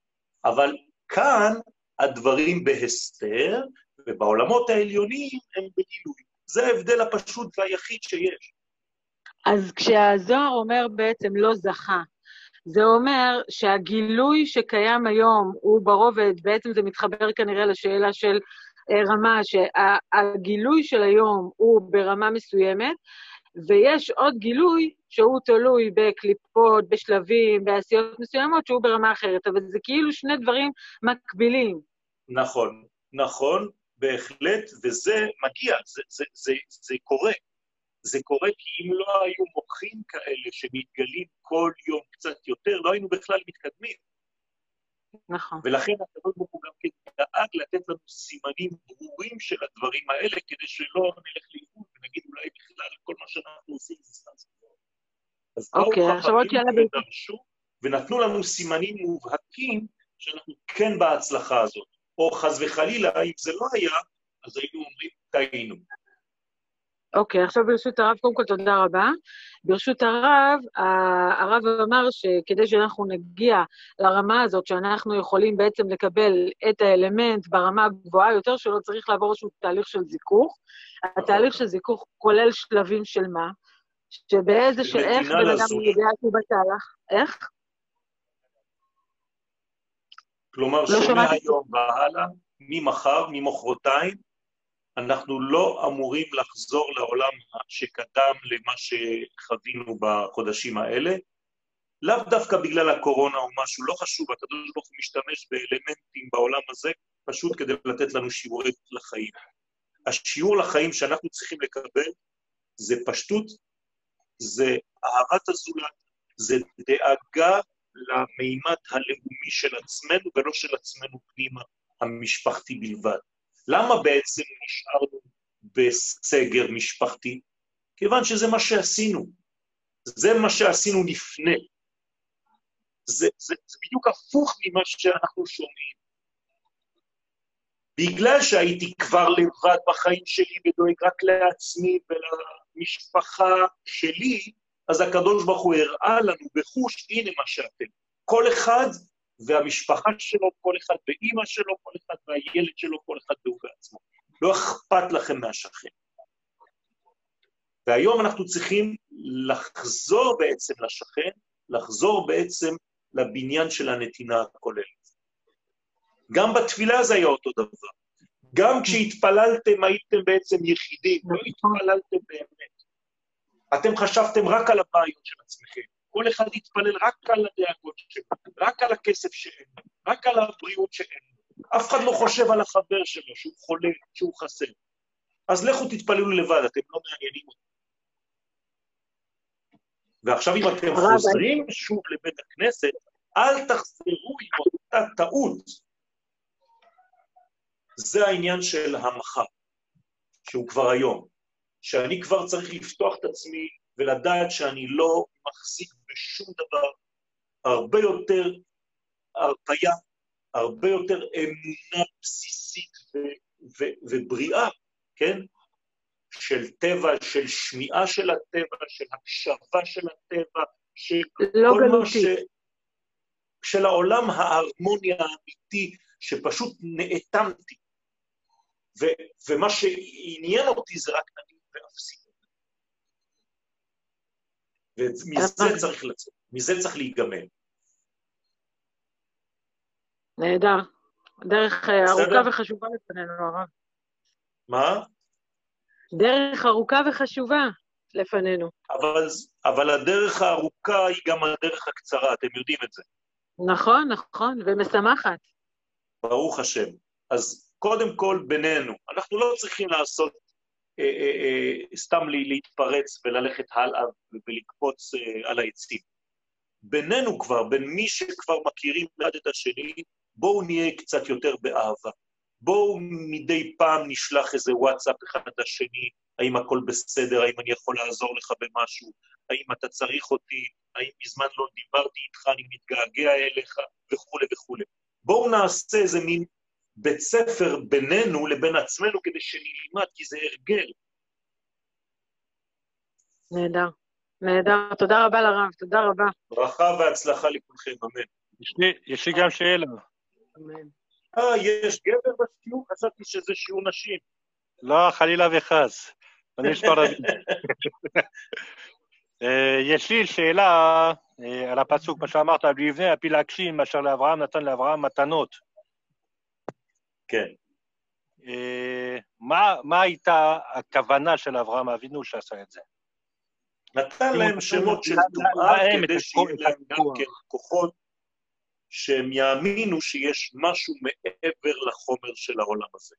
אבל כאן הדברים בהסתר, ובעולמות העליונים הם בגילוי. זה ההבדל הפשוט והיחיד שיש. אז כשהזוהר אומר בעצם לא זכה, זה אומר שהגילוי שקיים היום הוא ברובד, בעצם זה מתחבר כנראה לשאלה של אה, רמה, שהגילוי של היום הוא ברמה מסוימת, ויש עוד גילוי שהוא תלוי בקליפות, בשלבים, בעשיות מסוימות, שהוא ברמה אחרת, אבל זה כאילו שני דברים מקבילים. נכון, נכון, בהחלט, וזה מגיע, זה, זה, זה, זה קורה. זה קורה כי אם לא היו מוחים כאלה שמתגלים כל יום קצת יותר, לא היינו בכלל מתקדמים. נכון. ולכן הקדוש ברוך הוא גם כן דאג לתת לנו סימנים ברורים של הדברים האלה, כדי שלא נלך לאיבוד ונגיד אולי בכלל כל מה שאנחנו עושים זה סתם סיפור. אז עוד שאלה ודרשו, ונתנו לנו סימנים מובהקים שאנחנו כן בהצלחה הזאת. או חס וחלילה, אם זה לא היה, אז היינו אומרים, טעינו. אוקיי, okay, עכשיו ברשות הרב, קודם כל תודה רבה. ברשות הרב, הרב אמר שכדי שאנחנו נגיע לרמה הזאת, שאנחנו יכולים בעצם לקבל את האלמנט ברמה הגבוהה יותר, שלא צריך לעבור איזשהו תהליך של זיכוך. התהליך של זיכוך כולל שלבים של מה? שבאיזה, של איך בן אדם יודע שהוא בתהלך? איך? כלומר, לא שמהיום והלאה, ממחר, ממחרתיים, אנחנו לא אמורים לחזור לעולם שקדם למה שחווינו בחודשים האלה, לאו דווקא בגלל הקורונה או משהו, לא חשוב, הקדוש ברוך הוא משתמש באלמנטים בעולם הזה פשוט כדי לתת לנו שיעורי לחיים. השיעור לחיים שאנחנו צריכים לקבל זה פשטות, זה אהבת הזולת, זה דאגה למימד הלאומי של עצמנו ולא של עצמנו פנימה המשפחתי בלבד. למה בעצם נשארנו בסגר משפחתי? כיוון שזה מה שעשינו. זה מה שעשינו לפני. זה, זה, זה בדיוק הפוך ממה שאנחנו שומעים. בגלל שהייתי כבר לבד בחיים שלי ודואג רק לעצמי ולמשפחה שלי, אז הקדוש ברוך הוא הראה לנו בחוש, הנה מה שאתם. כל אחד והמשפחה שלו, כל אחד ואימא שלו, כל אחד והילד שלו, כל אחד והוא בעצמו. לא אכפת לכם מהשכן. והיום אנחנו צריכים לחזור בעצם לשכן, לחזור בעצם לבניין של הנתינה הכוללת. גם בתפילה זה היה אותו דבר. גם כשהתפללתם הייתם בעצם יחידים, לא התפללתם באמת. אתם חשבתם רק על הבעיות של עצמכם. כל אחד יתפלל רק על הדאגות שלו, רק על הכסף שאין, רק על הבריאות שאין. אף אחד לא חושב על החבר שלו, שהוא חולה, שהוא חסר. אז לכו תתפללו לבד, אתם לא מעניינים אותי. ועכשיו אם אתם חוזרים שוב לבית הכנסת, אל תחזרו עם אותה טעות. זה העניין של המחר, שהוא כבר היום. שאני כבר צריך לפתוח את עצמי ולדעת שאני לא מחזיק בשום דבר, הרבה יותר הרפאיה, הרבה יותר אמונה בסיסית ו- ו- ובריאה, כן? של טבע, של שמיעה של הטבע, של הקשבה של הטבע, של לא כל מה. ש... של העולם ההרמוניה האמיתי, שפשוט נאטמתי. ו- ומה שעניין אותי זה רק אני ואפסי. ומזה. צריך לצאת, מזה צריך להיגמל. נהדר. דרך? ארוכה וחשובה לפנינו, הרב. מה? דרך ארוכה וחשובה לפנינו. אבל, אבל הדרך הארוכה היא גם הדרך הקצרה, אתם יודעים את זה. נכון, נכון, ומשמחת. ברוך השם. אז קודם כל בינינו, אנחנו לא צריכים לעשות, סתם לי, להתפרץ וללכת הלאה ולקפוץ אה, על העצים. בינינו כבר, בין מי שכבר מכירים אחד את השני, בואו נהיה קצת יותר באהבה. בואו מדי פעם נשלח איזה וואטסאפ אחד לשני, האם הכל בסדר, האם אני יכול לעזור לך במשהו, האם אתה צריך אותי, האם מזמן לא דיברתי איתך, אני מתגעגע אליך, וכולי וכולי. בואו נעשה איזה מין בית ספר בינינו לבין עצמנו כדי שנלמד, כי זה הרגל. נהדר. נהדר. תודה רבה לרב, תודה רבה. ברכה והצלחה לכולכם, אמן. יש לי, יש לי גם שאלה. אמן. אה, יש גבר בשיעור? חשבתי שזה שיעור נשים. לא, חלילה וחס. אני ספרדי. אה, יש לי שאלה אה, על הפסוק, מה שאמרת, ויבנה על פי להגשים, אשר לאברהם נתן לאברהם מתנות. כן. אה, מה, מה הייתה הכוונה של אברהם אבינו שעשה את זה? נתן להם שמות של את כדי שיהיה להם גם. כן כוחות שהם יאמינו שיש משהו מעבר לחומר של העולם הזה.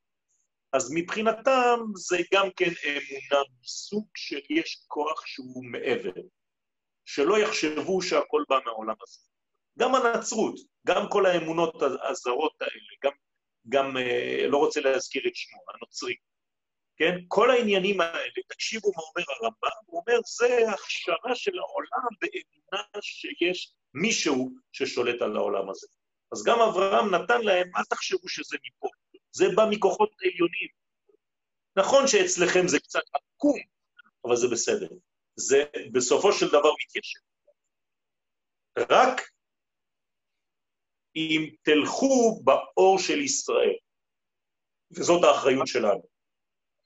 אז מבחינתם זה גם כן אמונה מסוג של יש כוח שהוא מעבר, שלא יחשבו שהכל בא מהעולם הזה. גם הנצרות, גם כל האמונות הזרות האלה, גם, גם אה, לא רוצה להזכיר את שמו, הנוצרי, כן? כל העניינים האלה, תקשיבו מה אומר הרמב"ם, הוא אומר, זה הכשרה של העולם באמונה שיש מישהו ששולט על העולם הזה. אז גם אברהם נתן להם, אל תחשבו שזה מפה, זה בא מכוחות עליונים. נכון שאצלכם זה קצת עקום, אבל זה בסדר. זה בסופו של דבר מתיישב. רק אם תלכו באור של ישראל, וזאת האחריות שלנו.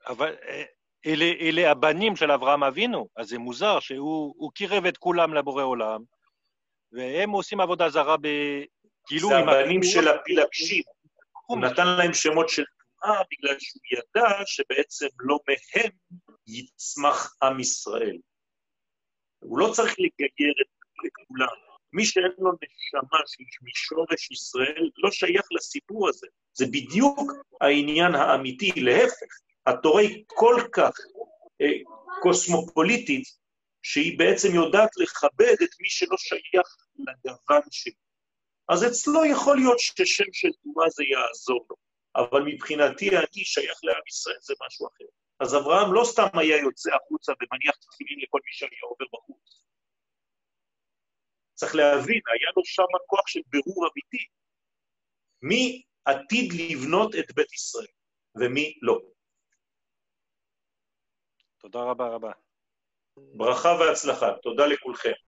אבל אה, אלה, אלה הבנים של אברהם אבינו, אז זה מוזר שהוא הוא קירב את כולם לבורא עולם, והם עושים עבודה זרה ב... כאילו זה הבנים של הפילגשים. הוא נתן להם שמות של טומאה בגלל שהוא ידע שבעצם לא מהם יצמח עם ישראל. הוא לא צריך לגייר את לכולם. מי שאין לו נשמה שהיא משורש ישראל לא שייך לסיפור הזה. זה בדיוק העניין האמיתי. להפך, התורה היא כל כך אה, קוסמופוליטית, שהיא בעצם יודעת לכבד את מי שלא שייך לגוון שלי. אז אצלו יכול להיות ששם של טומאה זה יעזור לו, אבל מבחינתי אני שייך לעם ישראל, זה משהו אחר. אז אברהם לא סתם היה יוצא החוצה ומניח תפילין לכל מי שהיה עובר בחוץ. צריך להבין, היה לו שם כוח של בירור אמיתי. מי עתיד לבנות את בית ישראל ומי לא. תודה רבה רבה. ברכה והצלחה, תודה לכולכם.